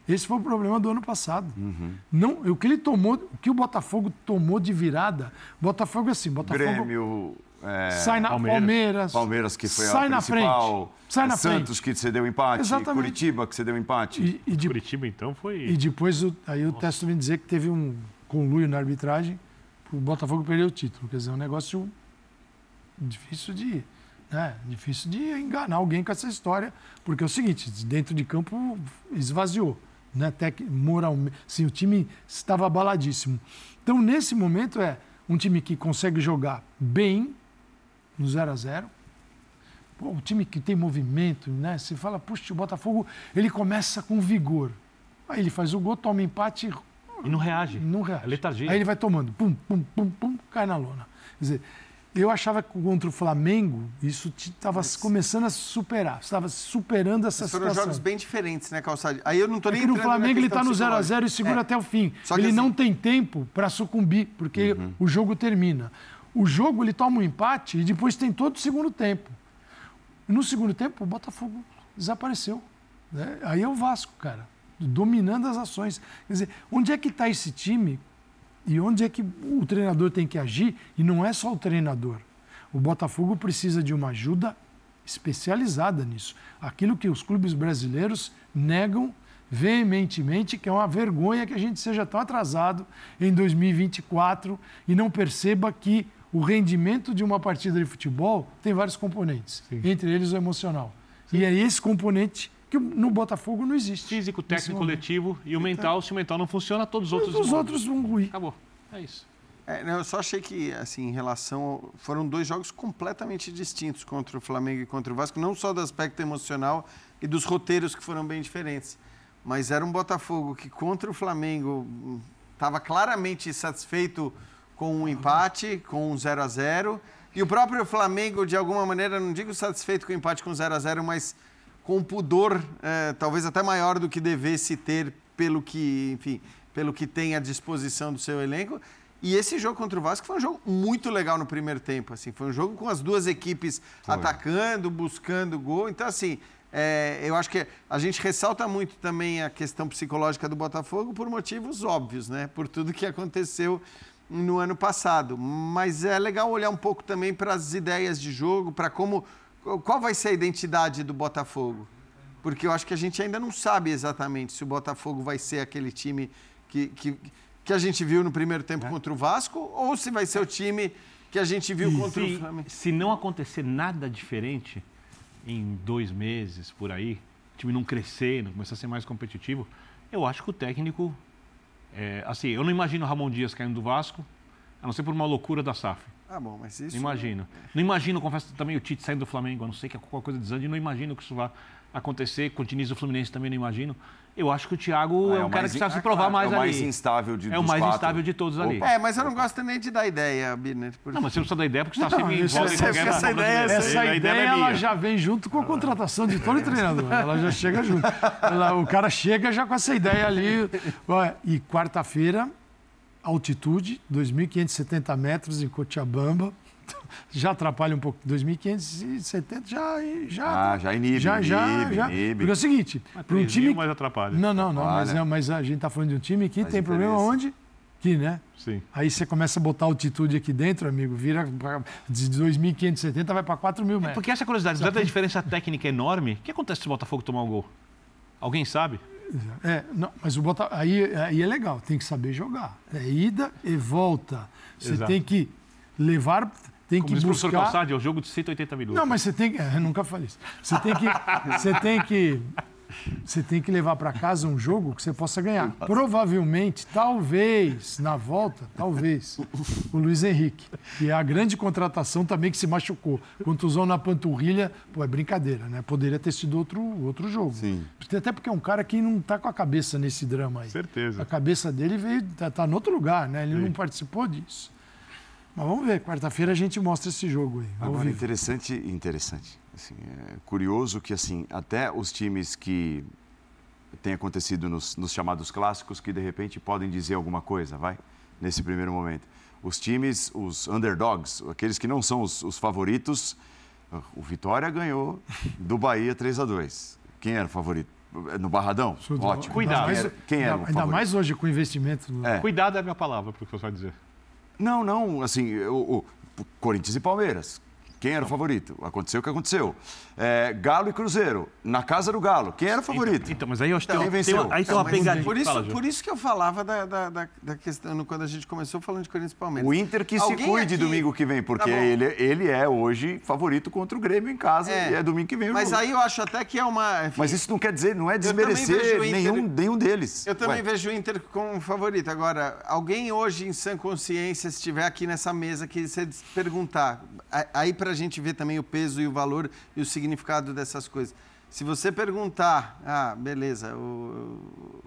Esse foi o problema do ano passado. Uhum. Não, o que ele tomou, o que o Botafogo tomou de virada, Botafogo é assim, Botafogo Grêmio, é, sai na Palmeiras, Palmeiras, Palmeiras que foi sai a na principal, frente, sai na Santos frente. que cedeu empate, Exatamente. Curitiba que cedeu empate. E, e de, Curitiba então foi. E depois o, aí o texto vem dizer que teve um conluio na arbitragem, o Botafogo perdeu o título, quer dizer, é um negócio difícil de, né, difícil de enganar alguém com essa história, porque é o seguinte, dentro de campo esvaziou, né, até que moralmente, assim, o time estava abaladíssimo. Então nesse momento é um time que consegue jogar bem no 0 a 0 Pô, o time que tem movimento, né? Você fala, puxa, o Botafogo, ele começa com vigor. Aí ele faz o gol, toma empate, E não reage. Não reage. É letargia. Aí ele vai tomando, pum, pum, pum, pum, cai na lona. Quer dizer, eu achava que contra o Flamengo isso estava Mas... começando a superar, estava superando essa Mas foram situação. jogos bem diferentes, né, Calçado? Aí eu não estou é nem é no Flamengo ele está no 0 a 0 e segura é. até o fim. Só ele assim... não tem tempo para sucumbir, porque uhum. o jogo termina. O jogo ele toma um empate e depois tem todo o segundo tempo. No segundo tempo o Botafogo desapareceu. Né? Aí é o Vasco, cara, dominando as ações. Quer dizer, onde é que está esse time e onde é que o treinador tem que agir? E não é só o treinador. O Botafogo precisa de uma ajuda especializada nisso. Aquilo que os clubes brasileiros negam veementemente, que é uma vergonha que a gente seja tão atrasado em 2024 e não perceba que o rendimento de uma partida de futebol tem vários componentes, Sim. entre eles o emocional. Sim. E é esse componente que no Botafogo não existe. Físico, técnico, coletivo e o mental. Se o mental não funciona, todos os outros Os vão... outros vão ruir. Acabou. É isso. É, eu só achei que, assim, em relação. Foram dois jogos completamente distintos contra o Flamengo e contra o Vasco, não só do aspecto emocional e dos roteiros que foram bem diferentes. Mas era um Botafogo que, contra o Flamengo, estava claramente satisfeito com um empate, com um 0 a 0 E o próprio Flamengo, de alguma maneira, não digo satisfeito com o empate com 0 a 0 mas com um pudor é, talvez até maior do que devesse ter pelo que, enfim, pelo que tem à disposição do seu elenco. E esse jogo contra o Vasco foi um jogo muito legal no primeiro tempo. Assim, foi um jogo com as duas equipes foi. atacando, buscando gol. Então, assim, é, eu acho que a gente ressalta muito também a questão psicológica do Botafogo por motivos óbvios, né? Por tudo que aconteceu no ano passado. Mas é legal olhar um pouco também para as ideias de jogo, para como qual vai ser a identidade do Botafogo? Porque eu acho que a gente ainda não sabe exatamente se o Botafogo vai ser aquele time que, que, que a gente viu no primeiro tempo é. contra o Vasco ou se vai ser o time que a gente viu contra se, o Flamengo. Se não acontecer nada diferente em dois meses, por aí, o time não crescer, não começar a ser mais competitivo, eu acho que o técnico. É, assim, eu não imagino Ramon Dias caindo do Vasco, a não ser por uma loucura da SAF. Ah, bom, mas isso. Não imagino. Não imagino, confesso também, o Tite saindo do Flamengo. A não sei que qualquer coisa desande, não imagino que isso vá acontecer. Com o Diniz do Fluminense também não imagino. Eu acho que o Thiago ah, é, é um cara que precisa se provar mais ali. É o mais instável de É o mais quatro. instável de todos ali. É, mas eu não gosto nem de dar ideia, Birner. Não, mas você não precisa dar ideia porque você está sempre em volta essa, essa ideia, essa, essa ideia, é ela já vem junto com a contratação de todo treinador. Ela já chega junto. Ela, o cara chega já com essa ideia ali. E quarta-feira, altitude, 2.570 metros em Cochabamba (laughs) já atrapalha um pouco. 2.570 já já ah, já inibe, já já inibe, já. Inibe. Porque é o seguinte, para um time mais atrapalha. Não, não, não, mas, é, mas, a gente está falando de um time que tem problema onde? Aqui, né? Sim. Aí você começa a botar altitude aqui dentro, amigo, vira de 2.570 vai para 4.000 metros. É porque essa curiosidade, já a diferença técnica enorme, o que acontece se o Botafogo tomar um gol? Alguém sabe? É, não, mas o Botafogo, aí, aí é legal, tem que saber jogar. É ida e volta. Você Exato. tem que levar tem Como que diz buscar... o professor Calçade, é um jogo de 180 minutos. Não, mas você tem que... É, eu nunca falei isso. Você tem que... (laughs) você tem que... Você tem que levar para casa um jogo que você possa ganhar. Provavelmente, talvez, na volta, talvez, o Luiz Henrique, que é a grande contratação também que se machucou. Contusão na panturrilha, pô, é brincadeira, né? Poderia ter sido outro, outro jogo. Sim. Até porque é um cara que não está com a cabeça nesse drama aí. Certeza. A cabeça dele veio, tá, tá no outro lugar, né? Ele Sim. não participou disso. Mas vamos ver, quarta-feira a gente mostra esse jogo aí. Agora, interessante, interessante. Assim, é curioso que assim, até os times que tem acontecido nos, nos, chamados clássicos que de repente podem dizer alguma coisa, vai? Nesse primeiro momento. Os times, os underdogs, aqueles que não são os, os favoritos, o Vitória ganhou do Bahia 3 a 2 Quem era o favorito? No Barradão? Ótimo. Cuidado. Quem era, quem era ainda, ainda mais hoje com o investimento. No... É. Cuidado é a minha palavra, para o que você vai dizer. Não, não, assim, o, o Corinthians e Palmeiras. Quem era o favorito? Aconteceu o que aconteceu. É, Galo e Cruzeiro, na casa do Galo. Quem era o favorito? Então, então mas aí eu acho que então, tem, tem, aí tem uma pegadinha. Por isso, por isso que eu falava da, da, da, da, questão, quando a gente começou falando de Corinthians e Palmeiras. O Inter que Alguém se cuide aqui... domingo que vem, porque tá ele, ele é hoje favorito contra o Grêmio em casa é. e é domingo que vem o Mas jogo. aí eu acho até que é uma... Enfim, mas isso não quer dizer, não é desmerecer nenhum, Inter... nenhum deles. Eu também Ué. vejo o Inter como favorito. Agora, alguém hoje em sã consciência, se estiver aqui nessa mesa, que você perguntar, aí pra gente ver também o peso e o valor e o significado dessas coisas. Se você perguntar, ah, beleza, o,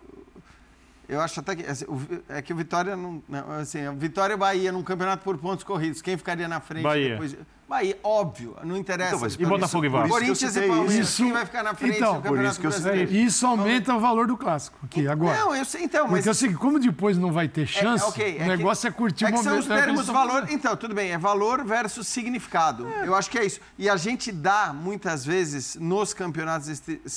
Eu acho até que. Assim, é que o Vitória não. Assim, a Vitória e Bahia num campeonato por pontos corridos. Quem ficaria na frente Bahia. depois. Bahia, óbvio, não interessa. Então, e Botafogo e Vasco. Corinthians e Palmeiras, isso, quem vai ficar na frente então, do Campeonato isso Brasileiro? Isso aumenta o valor do clássico aqui, agora. Não, eu sei, então, mas... Porque assim, como depois não vai ter chance, é, okay, o é negócio que, é curtir é o momento. são os termos valor... Então, tudo bem, é valor versus significado. É. Eu acho que é isso. E a gente dá, muitas vezes, nos campeonatos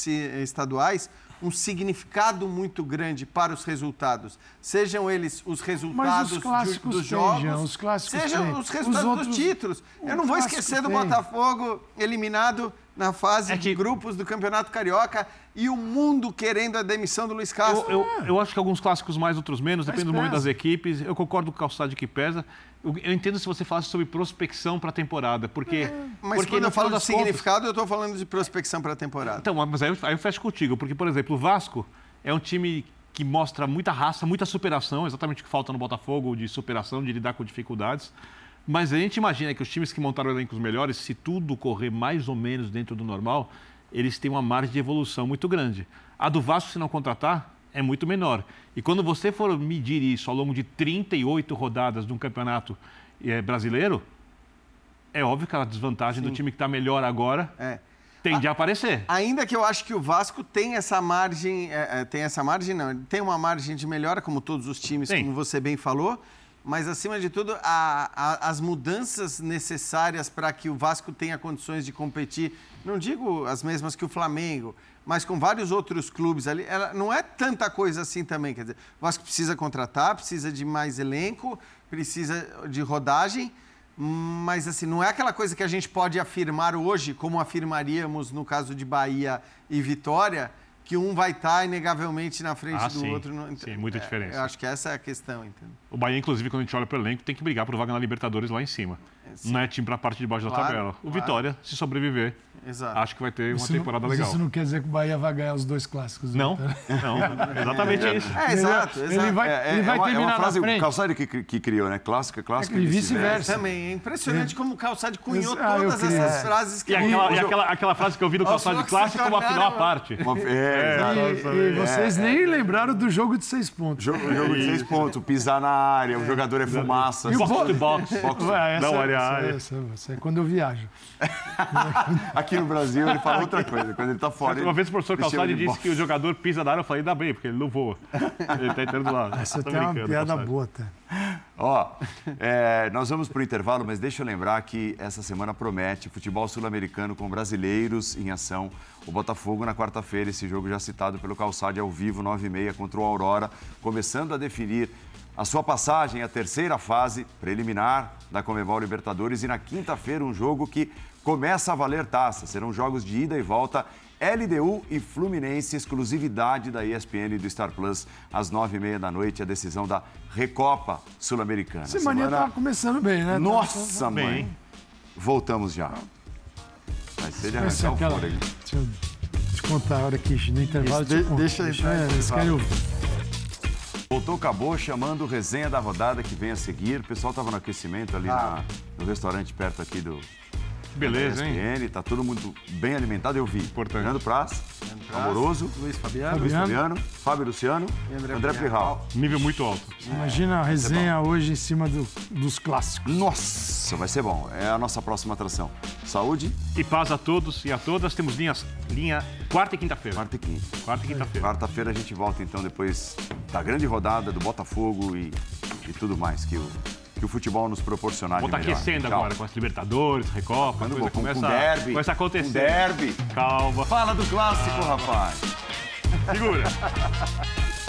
estaduais, um significado muito grande para os resultados. Sejam eles os resultados os dos jogos, os clássicos sejam têm. os resultados os outros, dos títulos. Eu não vou esquecer do tem. Botafogo eliminado na fase é que... de grupos do Campeonato Carioca e o mundo querendo a demissão do Luiz Castro. Eu, eu, eu acho que alguns clássicos mais, outros menos, depende do momento das equipes. Eu concordo com o Calçado que pesa. Eu, entendo se você falasse sobre prospecção para a temporada, porque... É, mas porque quando eu falo de significado, contas... eu estou falando de prospecção para a temporada. Então, mas aí eu, aí eu fecho contigo, porque, por exemplo, o Vasco é um time que mostra muita raça, muita superação, exatamente o que falta no Botafogo, de superação, de lidar com dificuldades. Mas a gente imagina que os times que montaram elencos melhores, se tudo correr mais ou menos dentro do normal, eles têm uma margem de evolução muito grande. A do Vasco, se não contratar, é muito menor. E quando você for medir isso ao longo de 38 rodadas de um campeonato é, brasileiro, é óbvio que a desvantagem Sim. do time que está melhor agora é. tende a, a, aparecer. Ainda que eu acho que o Vasco tem essa margem, é, é tem essa margem não, tem uma margem de melhora, como todos os times, Sim. como você bem falou, mas acima de tudo, a, a, as mudanças necessárias para que o Vasco tenha condições de competir, não digo as mesmas que o Flamengo, mas com vários outros clubes ali, ela não é tanta coisa assim também. Quer dizer, o Vasco precisa contratar, precisa de mais elenco, precisa de rodagem, mas assim, não é aquela coisa que a gente pode afirmar hoje, como afirmaríamos no caso de Bahia e Vitória, que um vai estar inegavelmente na frente ah, do sim. outro. Sim, muita é, diferença. Eu acho que essa é a questão, entendeu? O Bahia, inclusive, quando a gente olha para o elenco, tem que brigar por vaga na Libertadores lá em cima. Sim. Não é time para a parte de baixo claro, da tabela. O claro. Vitória, se sobreviver, Exato. Acho que vai ter uma isso temporada não, legal. Isso não quer dizer que o Bahia vai ganhar os dois clássicos. Não, né? não. (laughs) Exatamente é, isso. É, exato, exato. Ele vai, é, ele vai é uma, terminar é uma frase na frente. o Calçade que, que criou, né? Clássica, clássica e vice-versa. Também. É impressionante como o Calçade cunhou ah, todas essas frases que... E aquela, e aquela, aquela frase que eu vi do Calçade clássico como afinal à parte. É, e, e vocês nem lembraram do jogo de seis pontos. Jogo, jogo de seis pontos, pisar na área, o jogador é fumaça. E o box to box. box Ué, área, área. Essa, essa é quando eu viajo. (laughs) Aqui no Brasil ele fala outra coisa. Quando ele tá fora. Uma vez o professor Calçade disse boxe. que o jogador pisa na área, eu falei, ainda bem, porque ele não voa. Ele tá entrando lá. Essa tem uma piada Calçade. boa, até. Ó, é, nós vamos para o intervalo, mas deixa eu lembrar que essa semana promete futebol sul-americano com brasileiros em ação. O Botafogo na quarta-feira, esse jogo já citado pelo Calçade ao vivo, 9h30 contra o Aurora, começando a definir a sua passagem à terceira fase preliminar da Comebol Libertadores e na quinta-feira um jogo que começa a valer taça. Serão jogos de ida e volta LDU e Fluminense, exclusividade da ESPN e do Star Plus, às nove e meia da noite, a decisão da Recopa Sul-Americana. Semana estava tá começando bem, né? Nossa, tá mãe! Bem. Voltamos já. Vai ser de arrancar aquela... o fôlego. Deixa eu te contar a hora que no intervalo... Isso, de, deixa aí. É, eles querem ouvir. Voltou, acabou, chamando resenha da rodada que vem a seguir. O pessoal estava no aquecimento ali ah. na, no restaurante perto aqui do, Beleza, hein? Tá todo mundo bem alimentado, eu vi. Importante. Fernando Praz, Amoroso, Luiz Fabiano, Luiz Fabiano, Fábio Luciano e André, André Plihal. Nível muito alto. Imagina a resenha hoje em cima do, dos clássicos. Nossa, vai ser bom. É a nossa próxima atração. Saúde. E paz a todos e a todas. Temos linhas, linha quarta e quinta-feira. Quarta e quinta. Quarta e quinta-feira. Quarta-feira a gente volta então depois da grande rodada do Botafogo e, e tudo mais que o que o futebol nos proporcionar. Vou estar tá aquecendo Tchau. agora com as Libertadores, Recopa, Quando coisa com, começa, com derby, começa a acontecer. Derby. Calma. Fala do clássico, rapaz. Segura. (laughs)